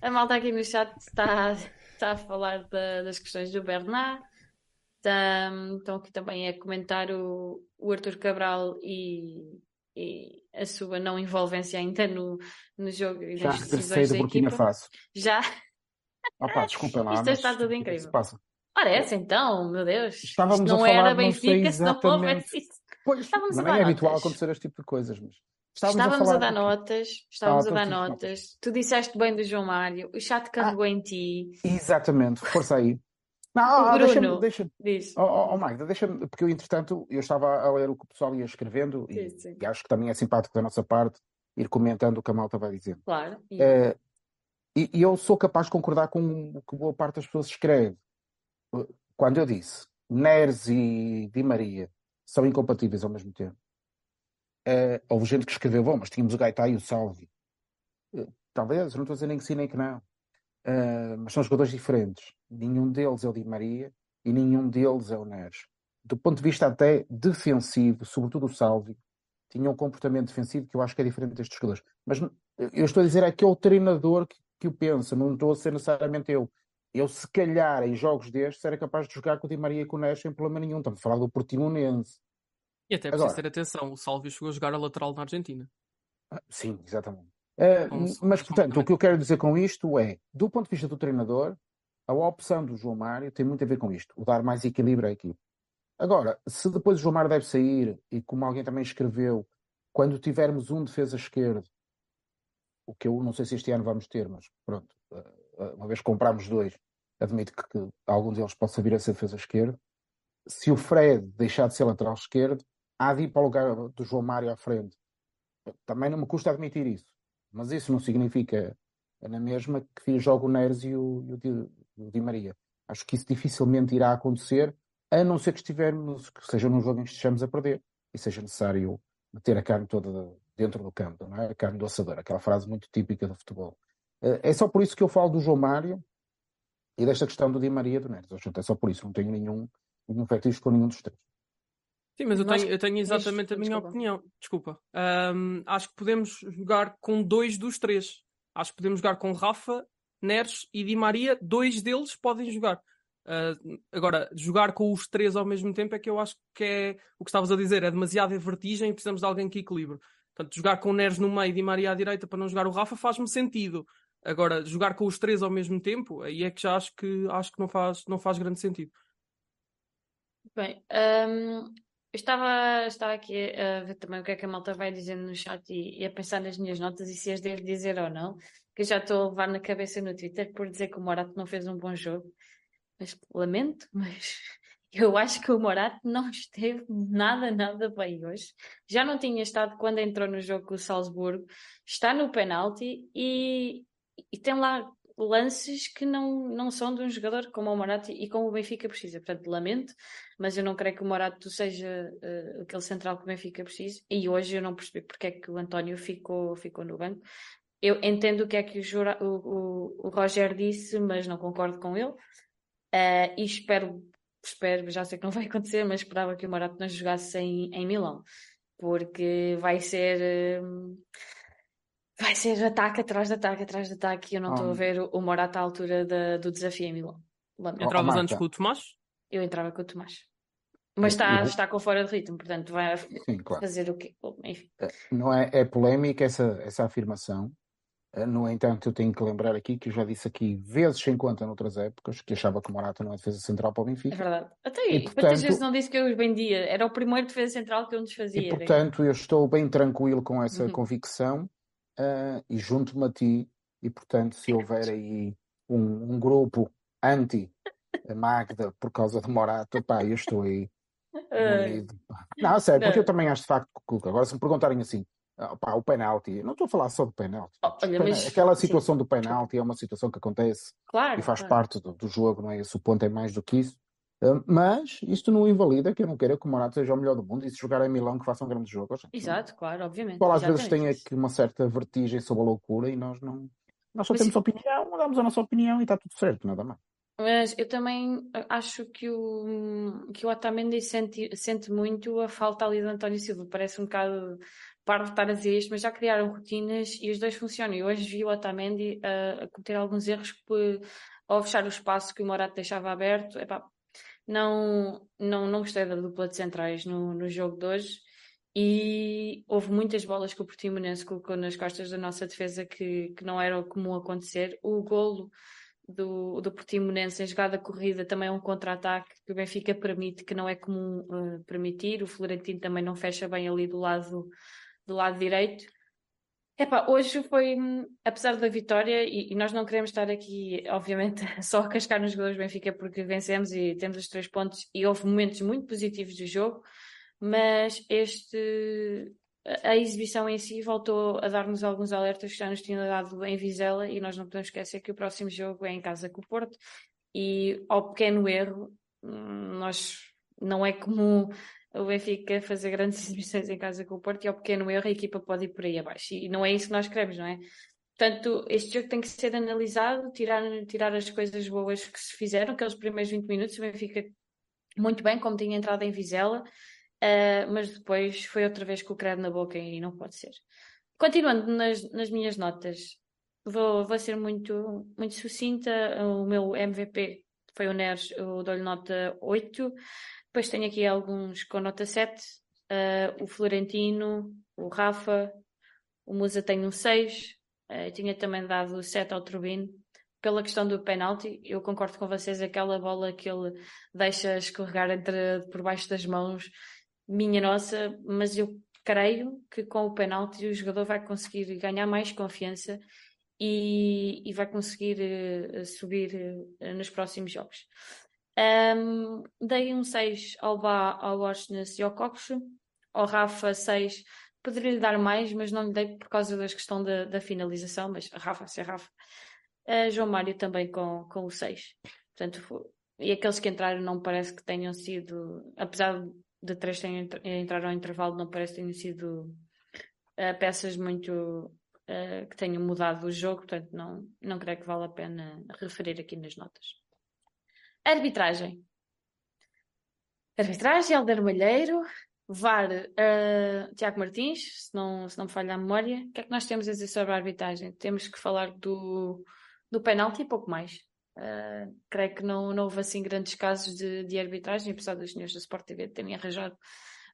A malta aqui no chat está, está a falar da, das questões do Bernard. Está, estão aqui também a comentar o, o Arthur Cabral e, e a sua não envolvência ainda no, no jogo e Já regressei do Burkina Faso. Já? Opa, desculpem lá. Isto está tudo incrível. Ora, é essa então, meu Deus. Estávamos Isto não a falar, era Benfica, se não houvesse isso. Pois, Estávamos a não dar é habitual notas. acontecer este tipo de coisas, mas Estávamos, estávamos, a, falar dar notas, estávamos a Ah, dar notas. Tu disseste bem do João Mário, o chat carregou em ti. Exatamente, força aí. [LAUGHS] Não, O ah, Bruno. deixa-me, deixa Diz. Oh, oh, oh, Magda, deixa-me, porque eu, entretanto, eu estava a ler o que o pessoal ia escrevendo e, Sim, sim. e acho que também é simpático da nossa parte ir comentando o que a malta vai dizendo. Claro. E- Eh, e, e eu sou capaz de concordar com o que boa parte das pessoas escreve. Eh, Quando eu disse Neres e Di Maria são incompatíveis ao mesmo tempo, eh, houve gente que escreveu, bom, mas tínhamos o Gaetá e o Salvi. Eh, Talvez, não estou a dizer nem que sim nem que não. Eh, mas são jogadores diferentes. Nenhum deles é o Di Maria e nenhum deles é o Neres. Do ponto de vista até defensivo, sobretudo o Salvi, tinha um comportamento defensivo que eu acho que é diferente destes jogadores. Mas eu estou a dizer é que é o treinador que, que o pensa, não estou a ser necessariamente eu. Eu, se calhar, em jogos destes, era capaz de jogar com o Di Maria e com o Neres sem problema nenhum. Estamos a falar do Portimonense. E até preciso Agora- ter atenção, o Salvio chegou a jogar a lateral na Argentina. Ah, Sim, exatamente. São- mas, portanto, o que eu quero dizer com isto é, do ponto de vista do treinador, a opção do João Mário tem muito a ver com isto, o dar mais equilíbrio à equipe. Agora, se depois o João Mário deve sair, e como alguém também escreveu, quando tivermos um defesa esquerdo, o que eu não sei se este ano vamos ter, mas pronto, eh, uma vez que compramos dois, admito que, que algum deles possa vir a ser defesa esquerdo. Se o Fred deixar de ser lateral esquerdo, há de ir para o lugar do João Mário à frente. Também não me custa admitir isso. Mas isso não significa, na mesma, que jogue o Neres e o, e o Di, o Di Maria. Acho que isso dificilmente irá acontecer, a não ser que estivermos, que seja num jogo em que estejamos a perder e seja necessário meter a carne toda dentro do campo, não é? A carne do assador, aquela frase muito típica do futebol. Eh, É só por isso que eu falo do João Mário e desta questão do Di Maria e do Neres. É só por isso, não tenho nenhum, nenhum fetiche com nenhum dos três. Sim, mas eu Nós- tenho, eu tenho Diz, exatamente a minha desculpa. opinião. Desculpa. Ahm, acho que podemos jogar com dois dos três. Acho que podemos jogar com Rafa, Neres e Di Maria. Dois deles podem jogar. Ah, agora, jogar com os três ao mesmo tempo é que eu acho que é o que estavas a dizer. É demasiada vertigem e precisamos de alguém que equilibre. Portanto, jogar com o Neres no meio e Di Maria à direita para não jogar o Rafa faz-me sentido. Agora, jogar com os três ao mesmo tempo, aí é que já acho que, acho que não, faz, não faz grande sentido. Bem, hum, eu estava, estava aqui a ver também o que é que a malta vai dizendo no chat e, e a pensar nas minhas notas e se as devo dizer ou não, que eu já estou a levar na cabeça no Twitter por dizer que o Morato não fez um bom jogo. Mas lamento, [LAUGHS] mas eu acho que o Morato não esteve nada, nada bem hoje. Já não tinha estado quando entrou no jogo com o Salzburgo, está no penalti e, e tem lá lances que não, não são de um jogador como o Morato e como o Benfica precisa. Portanto, lamento, mas eu não creio que o Morato seja eh, aquele central que o Benfica precisa. E hoje eu não percebi porque é que o António ficou, ficou no banco. Eu entendo o que é que o, Jura- o, o, o Roger disse, mas não concordo com ele. Eh, e espero, espero, já sei que não vai acontecer, mas esperava que o Morato não jogasse em, em Milão, porque vai ser. eh, Vai ser ataque atrás de ataque atrás de ataque e eu não estou a Oh. ver o, Morato à altura da- do desafio em Milão. Oh, Entravas Marta. antes com o Tomás? Eu entrava com o Tomás. Mas está, Eu- está com fora de ritmo, portanto vai Sim, claro. fazer o quê? Enfim. Não é, é polémica essa, essa afirmação. Eh, No entanto, eu tenho que lembrar aqui que eu já disse aqui vezes sem conta noutras épocas que achava que o Morata não é defesa central para o É Benfica. verdade. Até aí, quantas portanto- vezes não disse que eu os vendia? Era o primeiro defesa central que eu nos fazia. E portanto, eu estou bem tranquilo com essa Uhum. convicção eh, e junto-me a ti. E portanto, se houver aí um, um grupo anti-Magda por causa de Morata, pá, eu estou aí unido. Não, sério, porque Não. eu também acho de facto que agora se me perguntarem assim, ah, o penalti, não estou a falar só do penalti. Oh, olha, Pena- mas- Aquela sim. situação do penalti é uma situação que acontece claro, e faz claro. parte do, do jogo, não é? Esse o ponto é mais do que isso. Uh, mas isto não invalida que eu não queira que o Morata seja o melhor do mundo e se jogar em Milão que faça um grande jogo. gente. Exato, claro, obviamente. O pessoal às vezes tem aqui uma certa vertigem sobre a loucura e nós não. Nós só Mas temos sim. opinião, damos a nossa opinião e está tudo certo, nada mais. Mas eu também acho que o, que o Otamendi sente, sente muito a falta ali do António Silva. Parece um bocado, paro de estar a dizer isto, mas já criaram rotinas e os dois funcionam. E hoje vi o Otamendi a, a cometer alguns erros que, ao fechar o espaço que o Morato deixava aberto, epá, não, não, não gostei da dupla de centrais no, no jogo de hoje e houve muitas bolas que o Portimonense colocou nas costas da nossa defesa que, que não era comum acontecer. O golo do, do Portimonense em jogada corrida também é um contra-ataque que o Benfica permite, que não é comum uh, permitir. O Florentino também não fecha bem ali do lado, do lado direito. Epá, hoje foi, apesar da vitória, e, e, nós não queremos estar aqui, obviamente, [LAUGHS] só a cascar nos jogadores do Benfica porque vencemos e temos os três pontos e houve momentos muito positivos do jogo, mas este, a exibição em si voltou a dar-nos alguns alertas que já nos tinham dado em Vizela e nós não podemos esquecer que o próximo jogo é em casa com o Porto e ao pequeno erro, hum, nós não é comum o Benfica fazer grandes exibições em casa com o Porto e ao pequeno erro a equipa pode ir por aí abaixo. E não é isso que nós queremos, não é? Portanto, este jogo tem que ser analisado, tirar, tirar as coisas boas que se fizeram, aqueles primeiros 20 minutos, o Benfica muito bem, como tinha entrado em Vizela, uh, mas depois foi outra vez com o credo na boca e não pode ser. Continuando nas, nas minhas notas, vou, vou ser muito, muito sucinta. O meu MVP foi o Neres, eu dou-lhe nota 8. Depois tenho aqui alguns com nota 7. Uh, ah, o Florentino, o Rafa, o Musa tem um 6. Uh, eu tinha também dado 7 ao Turbino. Pela questão do penalti, eu concordo com vocês, aquela bola que ele deixa escorregar entre, por baixo das mãos, minha nossa, mas eu creio que com o penalti o jogador vai conseguir ganhar mais confiança e, e vai conseguir uh, subir uh, nos próximos jogos. Um, dei um 6 ao Bá, ao Washington e ao. Ao Rafa, 6. Poderia-lhe dar mais, mas não lhe dei por causa da questão da, da finalização. Mas Rafa, se é Rafa. Uh, João Mário também com, com o 6. Portanto, e aqueles que entraram não parece que tenham sido, apesar de três terem entrar ao intervalo, não parece que tenham sido uh, peças muito uh, que tenham mudado o jogo, portanto, não, não creio que vale a pena referir aqui nas notas. Arbitragem. Arbitragem, Alder Malheiro, VAR, uh, Tiago Martins, se não, se não me falha a memória. O que é que nós temos a dizer sobre a arbitragem? Temos que falar do, do penalti e pouco mais. Uh, creio que não, não houve assim grandes casos de, de arbitragem, apesar dos senhores da Sport TV terem arranjado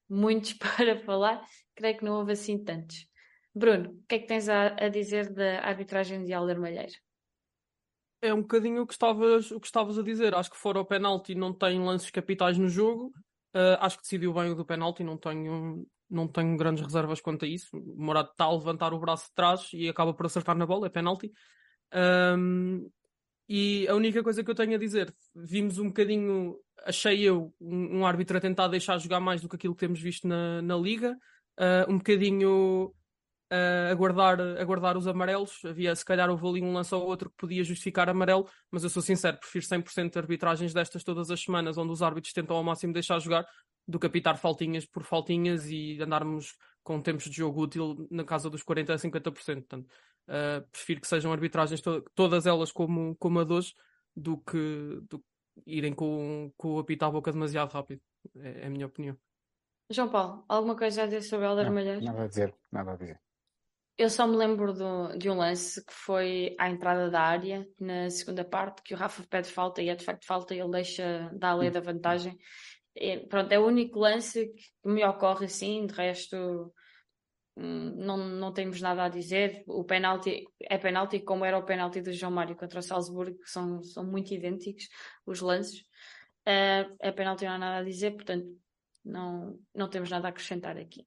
muitos [LAUGHS] para falar, creio que não houve assim tantos. Bruno, o que é que tens a, a dizer da arbitragem de Alder Malheiro? É um bocadinho o que estavas, o que estavas a dizer. Acho que fora o penalti não tem lances capitais no jogo. Uh, acho que decidiu bem o do penalti, não tenho, não tenho grandes reservas quanto a isso. O Morado está a levantar o braço de trás e acaba por acertar na bola, é penalti. Um, e a única coisa que eu tenho a dizer, vimos um bocadinho, achei eu, um, um árbitro a tentar deixar jogar mais do que aquilo que temos visto na, na liga. Uh, um bocadinho a aguardar, aguardar os amarelos. Havia, se calhar, houve ali um lance ou outro que podia justificar amarelo, mas eu sou sincero, prefiro 100% de arbitragens destas todas as semanas, onde os árbitros tentam ao máximo deixar jogar, do que apitar faltinhas por faltinhas e andarmos com tempos de jogo útil na casa dos 40% a 50%. Portanto, uh, prefiro que sejam arbitragens to todas elas como, como a de hoje, do que, do que irem com, com o apitar a boca demasiado rápido. É, é, a minha opinião. João Paulo, alguma coisa a dizer sobre o Helder Malheiro? Nada a dizer, nada a dizer. Eu só me lembro do, de um lance que foi à entrada da área, na segunda parte, que o Rafa pede falta e é de facto falta e ele deixa dar a lei da vantagem. E, pronto, é o único lance que me ocorre assim, de resto hum, não, não temos nada a dizer. O penalti é penalti como era o penalti do João Mário contra o Salzburgo, que são, são muito idênticos os lances. Uh, é penalti não há nada a dizer, portanto não, não temos nada a acrescentar aqui.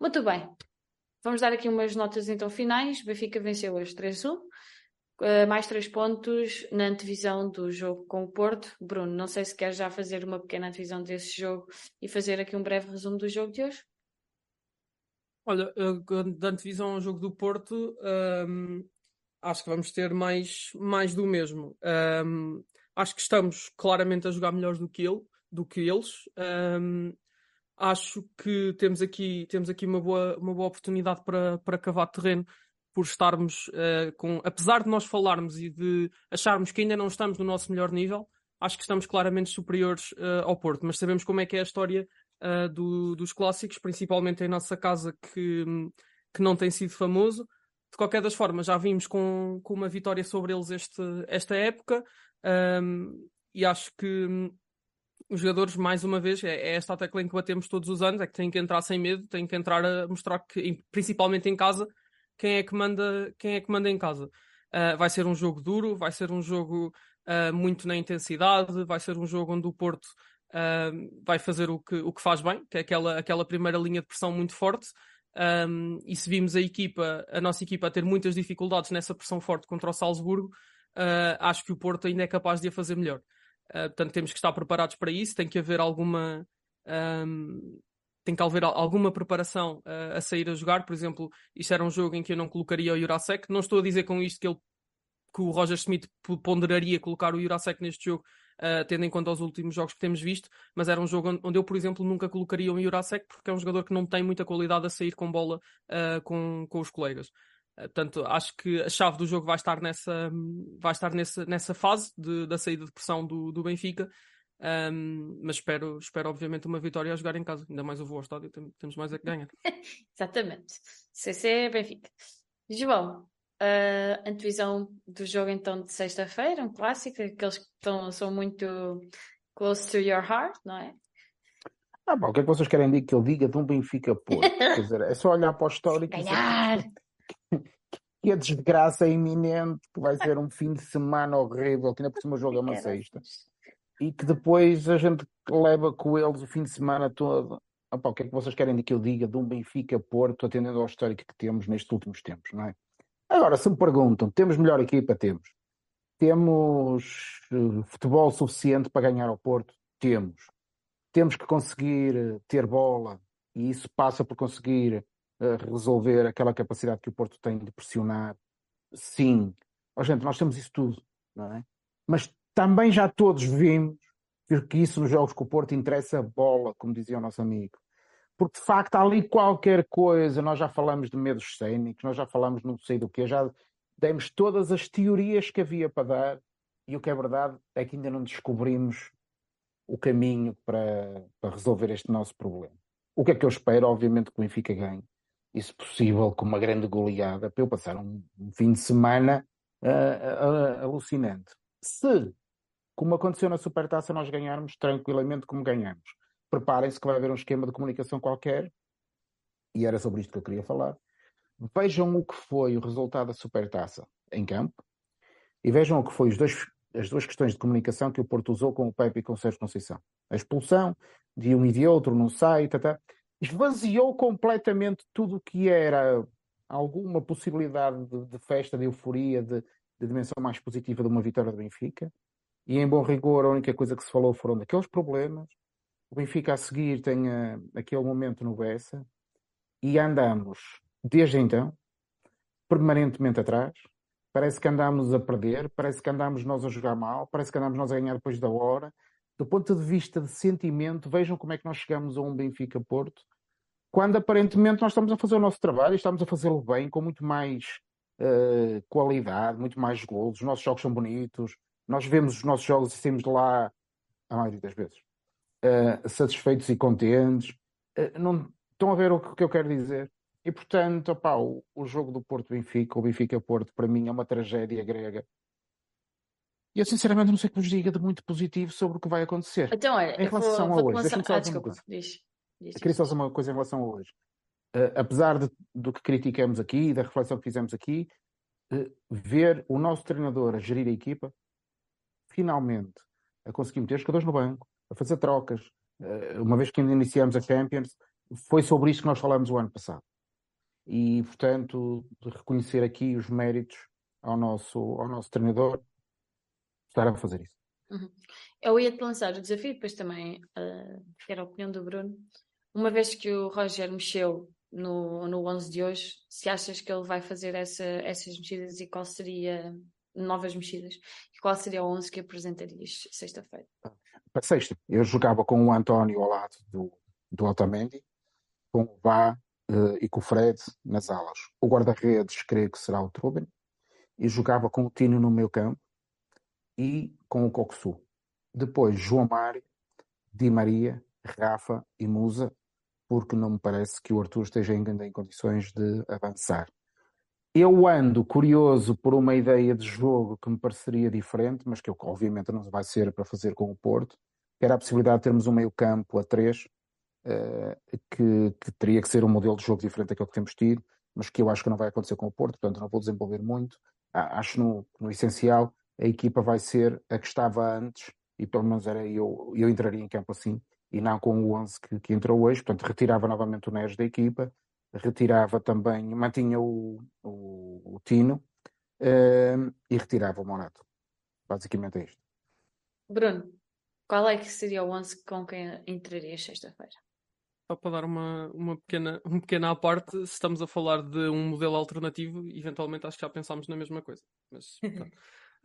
Muito bem, Vamos dar aqui umas notas então finais. Benfica venceu hoje 3-1. Uh, eh, mais três pontos na antevisão do jogo com o Porto. Bruno, não sei se quer já fazer uma pequena antevisão desse jogo e fazer aqui um breve resumo do jogo de hoje. Olha, uh, da antevisão ao jogo do Porto, um, ehm, acho que vamos ter mais, mais do mesmo. Um, ehm, acho que estamos claramente a jogar melhores do que ele, do que eles. Um, ehm, acho que temos aqui, temos aqui uma, boa, uma boa oportunidade para, para cavar terreno por estarmos uh, com, apesar de nós falarmos e de acharmos que ainda não estamos no nosso melhor nível, acho que estamos claramente superiores uh, ao Porto, mas sabemos como é que é a história uh, do, dos clássicos, principalmente em nossa casa, que, que não tem sido famoso. De qualquer das formas, já vimos com, com uma vitória sobre eles este, esta época um, e acho que os jogadores, mais uma vez, é, é, esta tecla em que batemos todos os anos, é que têm que entrar sem medo, têm que entrar a mostrar que, principalmente em casa, quem é que manda, quem é que manda em casa. Uh, vai ser um jogo duro, vai ser um jogo uh, muito na intensidade, vai ser um jogo onde o Porto uh, vai fazer o que, o que faz bem, que é aquela, aquela primeira linha de pressão muito forte. Um, e se vimos a equipa, a nossa equipa a ter muitas dificuldades nessa pressão forte contra o Salzburgo, acho que o Porto ainda é capaz de a fazer melhor. Portanto, temos que estar preparados para isso, tem que haver alguma. Um, tem que haver alguma preparação uh, a sair a jogar. Por exemplo, isto era um jogo em que eu não colocaria o Jurasek. Não estou a dizer com isto que, ele, que o Roger Smith ponderaria colocar o Jurasek neste jogo, uh, tendo em conta os últimos jogos que temos visto, mas era um jogo onde eu, por exemplo, nunca colocaria o Jurasek porque é um jogador que não tem muita qualidade a sair com bola uh, com, com os colegas. Portanto, acho que a chave do jogo vai estar nessa, vai estar nessa, nessa fase de, da saída de pressão do, do Benfica um, mas espero, espero, obviamente, uma vitória a jogar em casa. Ainda mais eu vou ao estádio, temos mais a que ganhar. [LAUGHS] Exatamente. CC Benfica. João, uh, antevisão do jogo então de sexta-feira, um clássico, aqueles que estão, são muito close to your heart, não é? Ah, bom, o que é que vocês querem que eu diga de um Benfica Porto? [LAUGHS] Quer dizer, é só olhar para o histórico. Ganhar! Que a desgraça é iminente, que vai ser um fim de semana horrível, que ainda por cima o jogo é uma sexta e que depois a gente leva com eles o fim de semana todo. Opa, o que é que vocês querem que eu diga de um Benfica Porto atendendo ao histórico que temos nestes últimos tempos, não é? Agora, se me perguntam, temos melhor equipa? Temos. Temos uh, futebol suficiente para ganhar ao Porto? Temos. Temos que conseguir uh, ter bola e isso passa por conseguir resolver aquela capacidade que o Porto tem de pressionar? Sim. Oh, gente, nós temos isso tudo, não é? Mas também já todos vimos que isso nos jogos com o Porto interessa a bola, como dizia o nosso amigo. Porque de facto há ali qualquer coisa, nós já falamos de medos cénicos, nós já falamos não sei do que, já demos todas as teorias que havia para dar e o que é verdade é que ainda não descobrimos o caminho para, para resolver este nosso problema. O que é que eu espero? Obviamente que o Benfica ganhe, se possível com uma grande goleada, para eu passar um, fim de semana uh, uh, alucinante. Se como aconteceu na Supertaça, nós ganharmos tranquilamente como ganhamos. Preparem-se que vai haver um esquema de comunicação qualquer, e era sobre isto que eu queria falar. Vejam o que foi o resultado da Supertaça em campo e vejam o que foi dois, as duas questões de comunicação que o Porto usou com o Pepe e com o Sérgio Conceição. A expulsão de um e de outro no site, tá, esvaziou completamente tudo o que era alguma possibilidade de, de festa, de euforia, de, de dimensão mais positiva de uma vitória do Benfica e em bom rigor, a única coisa que se falou foram daqueles problemas. O Benfica a seguir tem uh, aquele momento no Bessa e andamos, desde então, permanentemente atrás. Parece que andamos a perder, parece que andamos nós a jogar mal, parece que andamos nós a ganhar depois da hora. Do ponto de vista de sentimento, vejam como é que nós chegamos a um Benfica Porto, quando aparentemente nós estamos a fazer o nosso trabalho e estamos a fazê-lo bem, com muito mais uh, qualidade, muito mais golos. Os nossos jogos são bonitos, nós vemos os nossos jogos e saímos de lá, a maioria das vezes, uh, satisfeitos e contentes. Uh, não, estão a ver o que eu quero dizer? E portanto, opá, o, o jogo do Porto Benfica, o Benfica Porto, para mim é uma tragédia grega. E eu sinceramente não sei que vos diga de muito positivo sobre o que vai acontecer. Então, olha, em relação vou, vou a hoje, só ah, desculpa, uma coisa. Diz, diz, Queria só dizer uma coisa em relação a hoje. Uh, apesar de, do que criticamos aqui, da reflexão que fizemos aqui, uh, ver o nosso treinador a gerir a equipa finalmente a conseguir meter jogadores no banco, a fazer trocas, eh, uma vez que ainda iniciamos a Champions, foi sobre isso que nós falamos o ano passado. E, portanto, reconhecer aqui os méritos ao nosso, ao nosso treinador estar a fazer isso. Uhum. Eu ia-te lançar o desafio, depois também uh, era a opinião do Bruno. Uma vez que o Roger mexeu no, no 11 de hoje, se achas que ele vai fazer essa, essas mexidas e qual seria novas mexidas. E qual seria o 11 que apresentarias sexta-feira? Para sexta, eu jogava com o António ao lado do, do Otamendi, com o Vá uh, e com o Fred nas alas. O guarda-redes creio que será o Trubin, e jogava com o Tino no meio campo e com o Coxu. Depois João Mário, Di Maria, Rafa e Musa, porque não me parece que o Arthur esteja ainda em condições de avançar. Eu ando curioso por uma ideia de jogo que me pareceria diferente, mas que obviamente não vai ser para fazer com o Porto, que era a possibilidade de termos um meio campo a três, uh, que, que, teria que ser um modelo de jogo diferente daquele que temos tido, mas que eu acho que não vai acontecer com o Porto, portanto não vou desenvolver muito. Ah, acho no, no essencial a equipa vai ser a que estava antes, e pelo menos era eu, eu entraria em campo assim, e não com o 11 que, que entrou hoje, portanto retirava novamente o Neres da equipa, retirava também, mantinha o, o, o Tino uh, e retirava o Monato. Basicamente é isto. Bruno, qual é que seria o 11 com quem entraria sexta-feira? Só para dar uma, uma, pequena, uma pequena parte, se estamos a falar de um modelo alternativo, eventualmente acho que já pensámos na mesma coisa. Mas, [LAUGHS]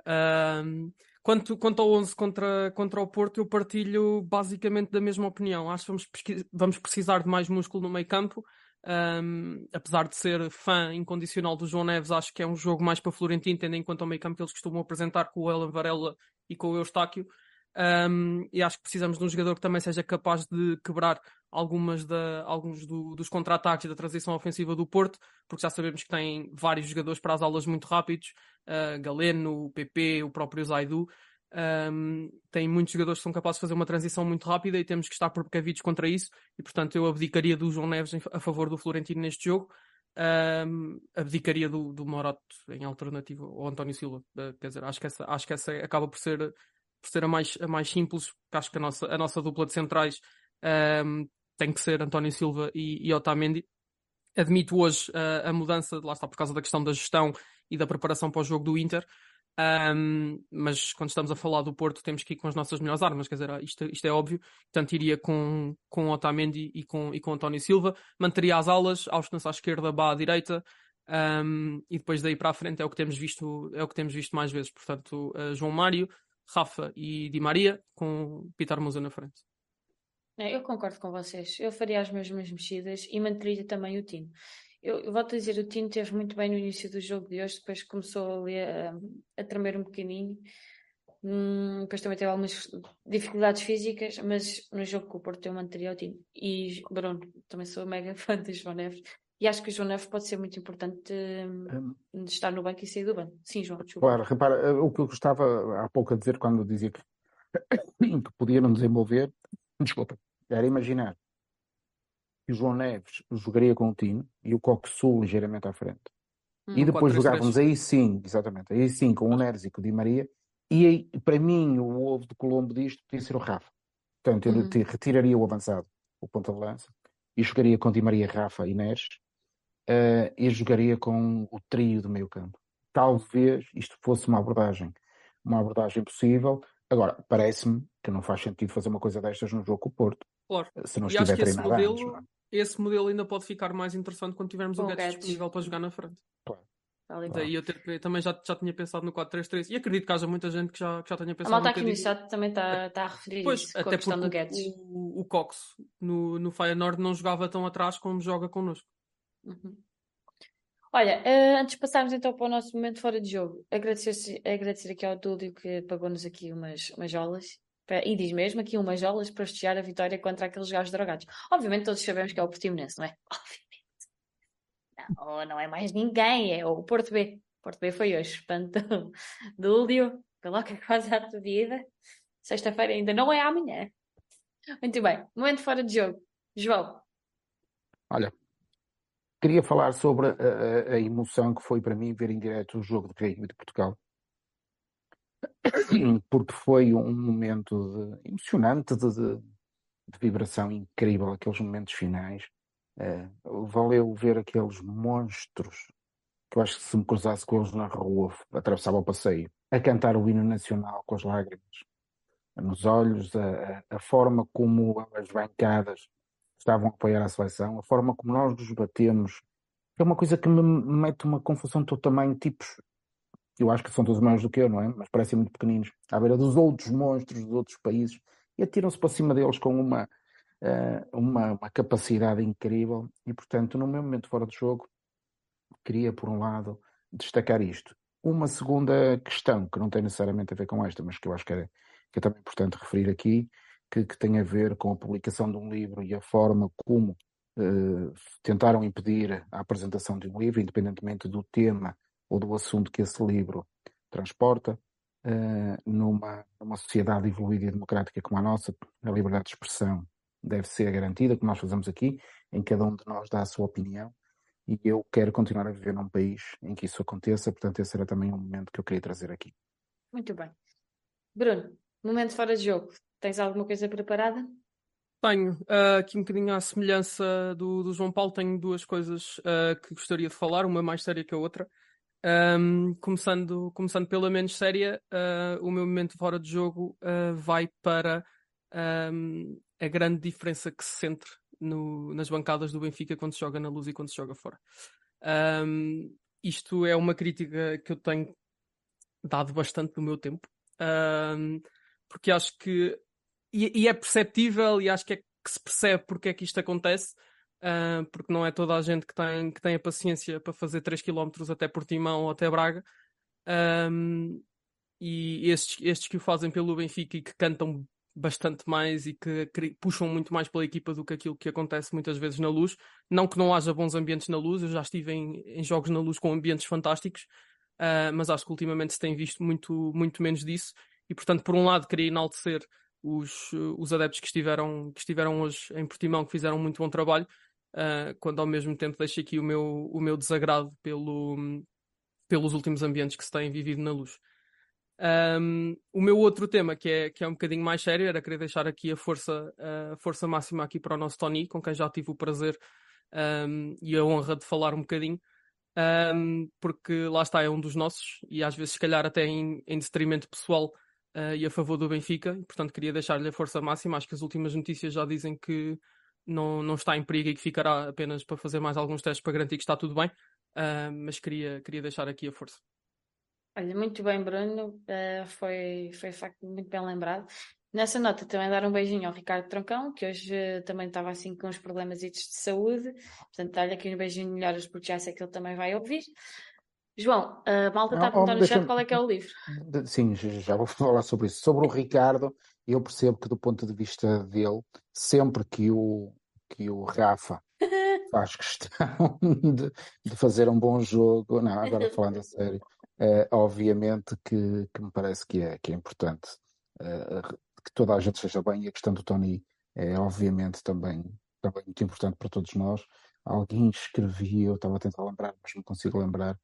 um, quanto, quanto ao 11 contra, contra o Porto, eu partilho basicamente da mesma opinião. Acho que vamos, vamos precisar de mais músculo no meio campo. Um, apesar de ser fã incondicional do João Neves, acho que é um jogo mais para Florentino, tendo em conta o meio campo que eles costumam apresentar com o Elan Varela e com o Eustáquio. Um, e acho que precisamos de um jogador que também seja capaz de quebrar algumas da, alguns do, dos contra-ataques e da transição ofensiva do Porto, porque já sabemos que tem vários jogadores para as aulas muito rápidos, uh, Galeno, o PP, o próprio Zaidu. Um, tem muitos jogadores que são capazes de fazer uma transição muito rápida e temos que estar precavidos contra isso. E portanto, eu abdicaria do João Neves a favor do Florentino neste jogo. Um, abdicaria do, do em alternativa ou António Silva. Uh, quer dizer, acho que essa, acho que essa acaba por ser, por ser a, mais, a mais simples, porque acho que a nossa, a nossa dupla de centrais um, tem que ser António Silva e, e Otamendi. Admito hoje uh, a mudança, lá está por causa da questão da gestão e da preparação para o jogo do Inter. Um, mas quando estamos a falar do Porto, temos que ir com as nossas melhores armas, quer dizer, isto, isto é óbvio. Portanto, iria com, com Otamendi e com, e com António Silva, manteria as alas, Austin à esquerda, Bá à direita, um, e depois daí para a frente é o que temos visto, é o que temos visto mais vezes. Portanto, uh, João Mário, Rafa e Di Maria, com Pitar Musa na frente. É, eu concordo com vocês. Eu faria as mesmas mexidas e manteria também o Tino. Eu, eu volto a dizer, o Tino teve muito bem no início do jogo de hoje, depois começou ali a, a tremer um bocadinho. Hum, depois também teve algumas dificuldades físicas, mas no jogo com o Porto eu manteria o Tino. E Bruno, também sou mega [LAUGHS] fã do João Neves. E acho que o João Neves pode ser muito importante hum, de estar no banco e sair do banco. Sim, João, desculpa. Claro, repara, o que eu gostava há pouco a dizer quando dizia que, [COUGHS] que podia não desenvolver, [COUGHS] desculpa, era imaginar que o João Neves jogaria com o Tino e o Coxul ligeiramente à frente. Hum, e depois jogávamos aí sim, exatamente, aí sim com o Neres e com o Di Maria. E aí, para mim, o ovo de Colombo disto podia ser o Rafa. Portanto, eu uhum. retiraria o avançado, o ponta de lança, e jogaria com Di Maria, Rafa e Neres, uh, e jogaria com o trio do meio campo. Talvez isto fosse uma abordagem, uma abordagem possível. Agora, parece-me que não faz sentido fazer uma coisa destas no jogo com o Porto. Claro. Se não e estiver acho que esse modelo, antes, é? esse modelo ainda pode ficar mais interessante quando tivermos o Guedes disponível para jogar na frente. Claro. Daí eu ter, também já, já tinha pensado no 4-3-3 e acredito que haja muita gente que já, que já tenha pensado A malta aqui no chat também está tá a referir pois, isso, até a questão do Guedes. O, o Cox no, no Feyenoord não jogava tão atrás como joga connosco. Uhum. Olha, uh, antes de passarmos então para o nosso momento fora de jogo, agradecer, agradecer aqui ao Dúlio que pagou-nos aqui umas, umas jolas e diz mesmo aqui umas jolas para festejar a vitória contra aqueles gajos drogados. Obviamente todos sabemos que é o Portimonense, não é? [LAUGHS] Obviamente. Não, não é mais ninguém, é o Porto B. O Porto B foi hoje. Portanto, [LAUGHS] Dúlio, coloca quase a tua vida. Sexta-feira ainda não é amanhã. Muito bem. Momento fora de jogo. João. Olha, queria falar sobre a, a, emoção que foi para mim ver em direto o jogo de Grêmio de Portugal [CLEARS THROAT] porque foi um momento de, emocionante, de, de, de, vibração incrível, aqueles momentos finais. Uh, valeu ver aqueles monstros que eu acho que se me cruzasse com eles na rua, atravessava o passeio, a cantar o hino nacional com as lágrimas nos olhos, a, a forma como as bancadas estavam a apoiar a seleção, a forma como nós nos batemos, é uma coisa que me mete uma confusão do tamanho, tipos eu acho que são todos maiores do que eu, não é? Mas parecem muito pequeninos, à beira dos outros monstros dos outros países, e atiram-se para cima deles com uma, uh, uma, uma, capacidade incrível. E, portanto, no meu momento fora de jogo, queria, por um lado, destacar isto. Uma segunda questão, que não tem necessariamente a ver com esta, mas que eu acho que é, que é também importante referir aqui, que, que tem a ver com a publicação de um livro e a forma como uh, tentaram impedir a apresentação de um livro, independentemente do tema ou do assunto que esse livro transporta. Uh, numa, numa sociedade evoluída e democrática como a nossa, a liberdade de expressão deve ser garantida, como nós fazemos aqui, em cada um de nós dá a sua opinião, e eu quero continuar a viver num país em que isso aconteça, portanto esse era também um momento que eu queria trazer aqui. Muito bem. Bruno, momento fora de jogo, tens alguma coisa preparada? Tenho, uh, aqui um bocadinho à semelhança do, do João Paulo, tenho duas coisas uh, que gostaria de falar, uma mais séria que a outra. Um, começando, começando pela menos séria, uh, o meu momento fora de jogo vai para um, a grande diferença que se sente no, nas bancadas do Benfica quando se joga na luz e quando se joga fora. Um, isto é uma crítica que eu tenho dado bastante do meu tempo, porque acho que. E, e, é perceptível e acho que é que se percebe porque é que isto acontece uh, porque não é toda a gente que tem, que tem a paciência para fazer 3 km até Portimão ou até Braga. Um, e estes, estes que o fazem pelo Benfica e que cantam bastante mais e que, puxam muito mais pela equipa do que aquilo que acontece muitas vezes na luz. Não que não haja bons ambientes na luz, eu já estive em, em jogos na luz com ambientes fantásticos, uh, mas acho que ultimamente se tem visto muito, muito menos disso. E portanto, por um lado, queria enaltecer os, os adeptos que estiveram, que estiveram hoje em Portimão, que fizeram muito bom trabalho, uh, quando ao mesmo tempo deixo aqui o meu, o meu desagrado pelo, pelos últimos ambientes que se têm vivido na luz. Um, o meu outro tema, que é, que é um bocadinho mais sério, era querer deixar aqui a força, a força máxima aqui para o nosso Tony, com quem já tive o prazer um, e a honra de falar um bocadinho, um, porque lá está, é um dos nossos, e às vezes, se calhar, até em, em detrimento pessoal uh, e a favor do Benfica, e, portanto, queria deixar-lhe a força máxima. Acho que as últimas notícias já dizem que não, não está em perigo e que ficará apenas para fazer mais alguns testes para garantir que está tudo bem, uh, mas queria, queria deixar aqui a força. Olha, muito bem, Bruno, uh, foi, foi facto muito bem lembrado. Nessa nota também dar um beijinho ao Ricardo Troncão, que hoje também estava assim com uns problemas de saúde, portanto dá-lhe aqui um beijinho de melhoras porque já sei que ele também vai ouvir. João, a malta está a perguntar no chat qual é que é o livro. Sim, já vou falar sobre isso. Sobre o Ricardo, eu percebo que do ponto de vista dele, sempre que o, que o Rafa [LAUGHS] faz questão [LAUGHS] de, de fazer um bom jogo, não, agora falando a sério, é, obviamente que, que me parece que é, que é importante é, que toda a gente seja bem e a questão do Tony é obviamente também, também muito importante para todos nós. Alguém escrevia, eu estava a tentar lembrar, mas não consigo lembrar,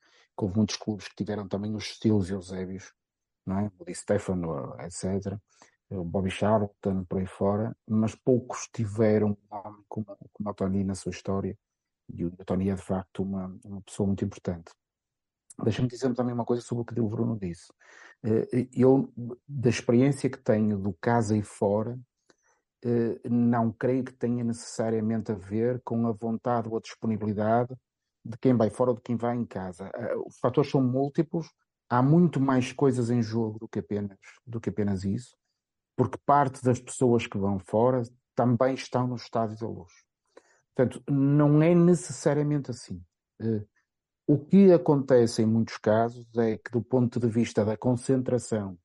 houve muitos clubes que tiveram também os estilos Eusébios, não é? O Di Stefano, etc o Bobby Charlton, por aí fora, mas poucos tiveram um como, como o Tony na sua história, e o Tony é de facto uma, uma pessoa muito importante. Deixa-me dizer também uma coisa sobre o que o Bruno disse. Eh, eu, da experiência que tenho do casa e fora, eh, não creio que tenha necessariamente a ver com a vontade ou a disponibilidade de quem vai fora ou de quem vai em casa. Eh, os fatores são múltiplos, há muito mais coisas em jogo do que apenas, do que apenas isso porque parte das pessoas que vão fora também estão no estádio da luz. Portanto, não é necessariamente assim. Eh, o que acontece em muitos casos é que, do ponto de vista da concentração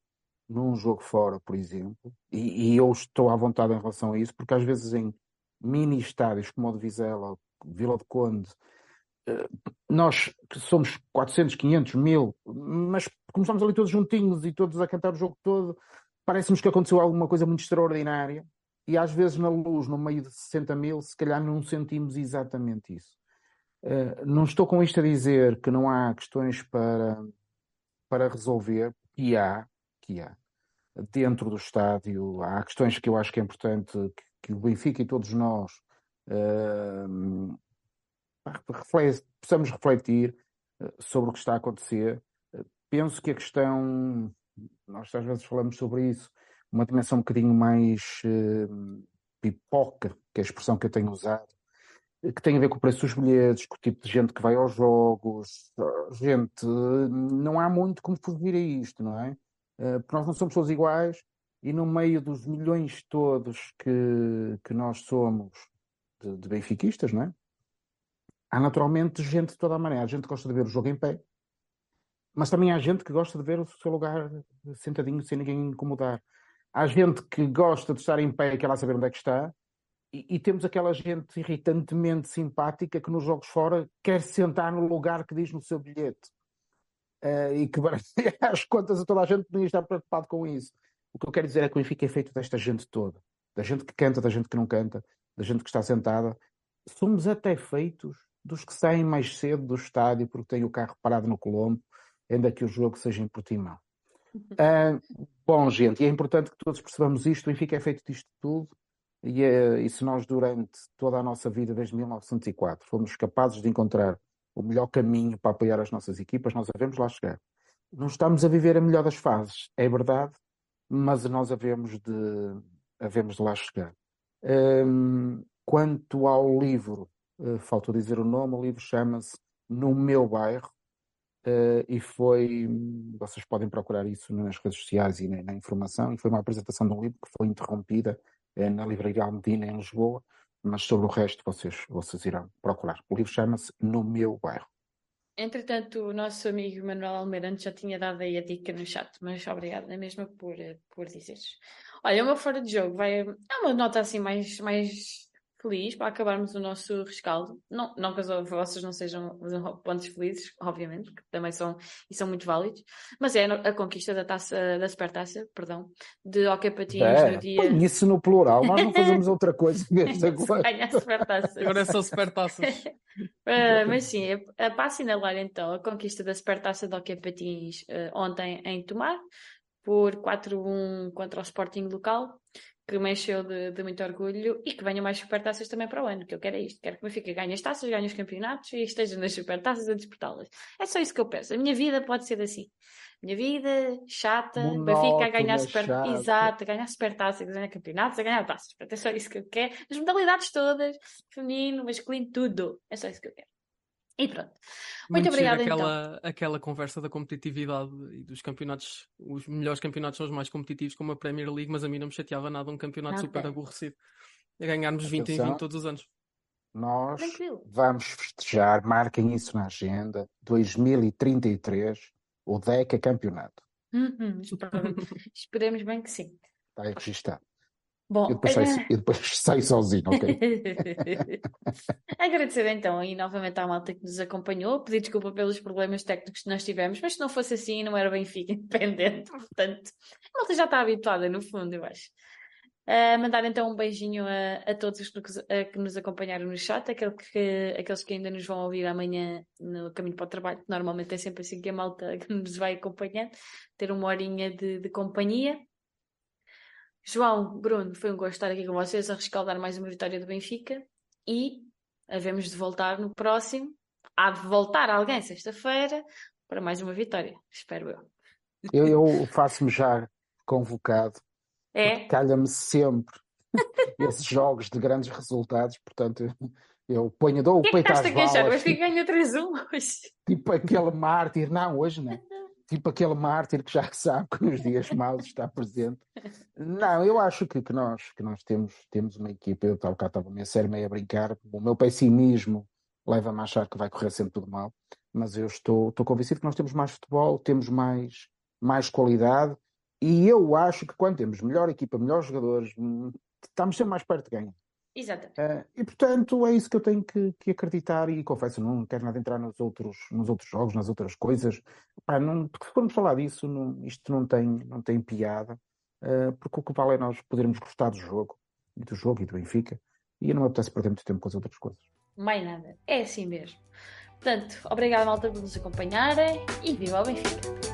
num jogo fora, por exemplo, e, e eu estou à vontade em relação a isso, porque às vezes em mini estádios como o de Vizela, Vila de Conde, eh, nós somos 400, 500, mil, mas começamos ali todos juntinhos e todos a cantar o jogo todo, parece-nos que aconteceu alguma coisa muito extraordinária e às vezes na luz, no meio de 60 mil, se calhar não sentimos exatamente isso. Uh, não estou com isto a dizer que não há questões para, para resolver, que há, que há. Dentro do estádio, há questões que eu acho que é importante que, que o Benfica e todos nós uh, possamos refletir eh, sobre o que está a acontecer. penso que a questão nós às vezes falamos sobre isso, uma dimensão um bocadinho mais uh, pipoca, que é a expressão que eu tenho usado, que tem a ver com o preço dos bilhetes, com o tipo de gente que vai aos jogos. Gente, não há muito como fugir a isto, não é? Uh, porque nós não somos todos iguais e no meio dos milhões todos que, que nós somos de, de benfiquistas, não é? Há naturalmente gente de toda a maneira. A gente gosta de ver o jogo em pé, mas também há gente que gosta de ver o seu lugar sentadinho sem ninguém incomodar. há gente que gosta de estar em pé e quer lá saber onde é que está, e, e, temos aquela gente irritantemente simpática que nos jogos fora quer sentar no lugar que diz no seu bilhete. Uh, e que [LAUGHS] às contas a toda a gente podia estar preocupado com isso. O que eu quero dizer é que o Benfica é feito desta gente toda. Da gente que canta, da gente que não canta, da gente que está sentada. Somos até feitos dos que saem mais cedo do estádio porque têm o carro parado no Colombo, ainda que o jogo seja em Portimão. Uh, bom, gente, e é importante que todos percebamos isto. O Benfica é feito disto tudo e, é, e se nós, durante toda a nossa vida, desde 1904, fomos capazes de encontrar o melhor caminho para apoiar as nossas equipas, nós devemos lá chegar. Não estamos a viver a melhor das fases, é verdade, mas nós havemos de, havemos de lá chegar. Um, quanto ao livro, uh, faltou dizer o nome, o livro chama-se No Meu Bairro, uh, e foi, vocês podem procurar isso nas redes sociais e na, na, informação, e foi uma apresentação de um livro que foi interrompida é na Livraria Almedina, em Lisboa, mas sobre o resto vocês, vocês irão procurar. O livro chama-se No Meu Bairro. Entretanto, o nosso amigo Manuel Almeida já tinha dado aí a dica no chat, mas obrigada é mesmo por, por dizeres. Olha, o meu fora de jogo vai. É uma nota assim mais, mais feliz para acabarmos o nosso rescaldo. Não, não que vocês não sejam pontos felizes, obviamente, que também são e são muito válidos, mas é a conquista da taça, da supertaça, perdão, de Hockey Patins é, no dia. Isso no plural, nós não fazemos [LAUGHS] outra coisa mesmo agora. Só supertaças. uh, [LAUGHS] mas sim, é, é para assinalar então a conquista da supertaça de Hockey Patins uh, ontem em Tomar por 4-1 contra o Sporting local que me encheu de, de, muito orgulho e que venham mais supertaças também para o ano, que eu quero é isto. Quero que o Benfica ganhe as taças, ganhe os campeonatos e esteja nas supertaças a disputá-las. É só isso que eu peço. A minha vida pode ser assim. Minha vida, chata, Monótona, Benfica a ganhar super... Exato, a ganhar supertaças, a ganhar campeonatos, a ganhar taças. É só isso que eu quero. As modalidades todas, feminino, masculino, tudo. É só isso que eu quero. E pronto. Muito, Muito obrigada aquela, então. Aquela conversa da competitividade e dos campeonatos, os melhores campeonatos são os mais competitivos, como a Premier League, mas a mim não me chateava nada um campeonato nada. super aborrecido. A ganharmos 20 em 20 todos os anos. Nós Tranquilo. vamos festejar, marquem isso na agenda, 2033, o DECA campeonato. Uhum, [LAUGHS] esperemos bem que sim. Está aí registado. Bom, e, depois sai, e depois [LAUGHS] sozinho, ok? [LAUGHS] Agradecer então e novamente à malta que nos acompanhou, pedir desculpa pelos problemas técnicos que nós tivemos, mas se não fosse assim não era Benfica [LAUGHS] independente, portanto, a malta já está habituada no fundo, eu acho. Uh, mandar então um beijinho a, a todos os que, que, nos acompanharam no chat, aquele que, aqueles que ainda nos vão ouvir amanhã no caminho para o trabalho, que normalmente é sempre assim que a malta que nos vai acompanhando, ter uma horinha de, de companhia. João, Bruno, foi um gosto estar aqui com vocês a rescaldar mais uma vitória do Benfica e havemos de voltar no próximo. Há de voltar alguém sexta-feira para mais uma vitória, espero eu. Eu, eu faço-me já convocado. É? Calha-me sempre [LAUGHS] esses jogos de grandes resultados, portanto eu ponho, dou o que peito é que às balas. Mas que ganha 3-1 hoje. Tipo aquele mártir, não, hoje não [LAUGHS] tipo aquele mártir que já [LAUGHS] sabe que nos dias maus está presente. Não, eu acho que, que, nós, que nós temos, temos uma equipa, eu estava cá, estava meio sério, meio a brincar, o meu pessimismo leva-me a achar que vai correr sempre tudo mal, mas eu estou, estou convencido que nós temos mais futebol, temos mais, mais qualidade, e eu acho que quando temos melhor equipa, melhores jogadores, hum, estamos sempre mais perto de ganhar. Exato. Uh, e portanto é isso que eu tenho que, que, acreditar e confesso, não quero nada entrar nos outros, nos outros jogos, nas outras coisas. Pá, não, porque se formos falar disso, não, isto não tem, não tem piada, uh, porque o que vale é nós podermos gostar do jogo, e do jogo e do Benfica, e eu não me apetece perder muito tempo com as outras coisas. Mais nada, é assim mesmo. Portanto, obrigado malta por nos acompanharem e viva o Benfica!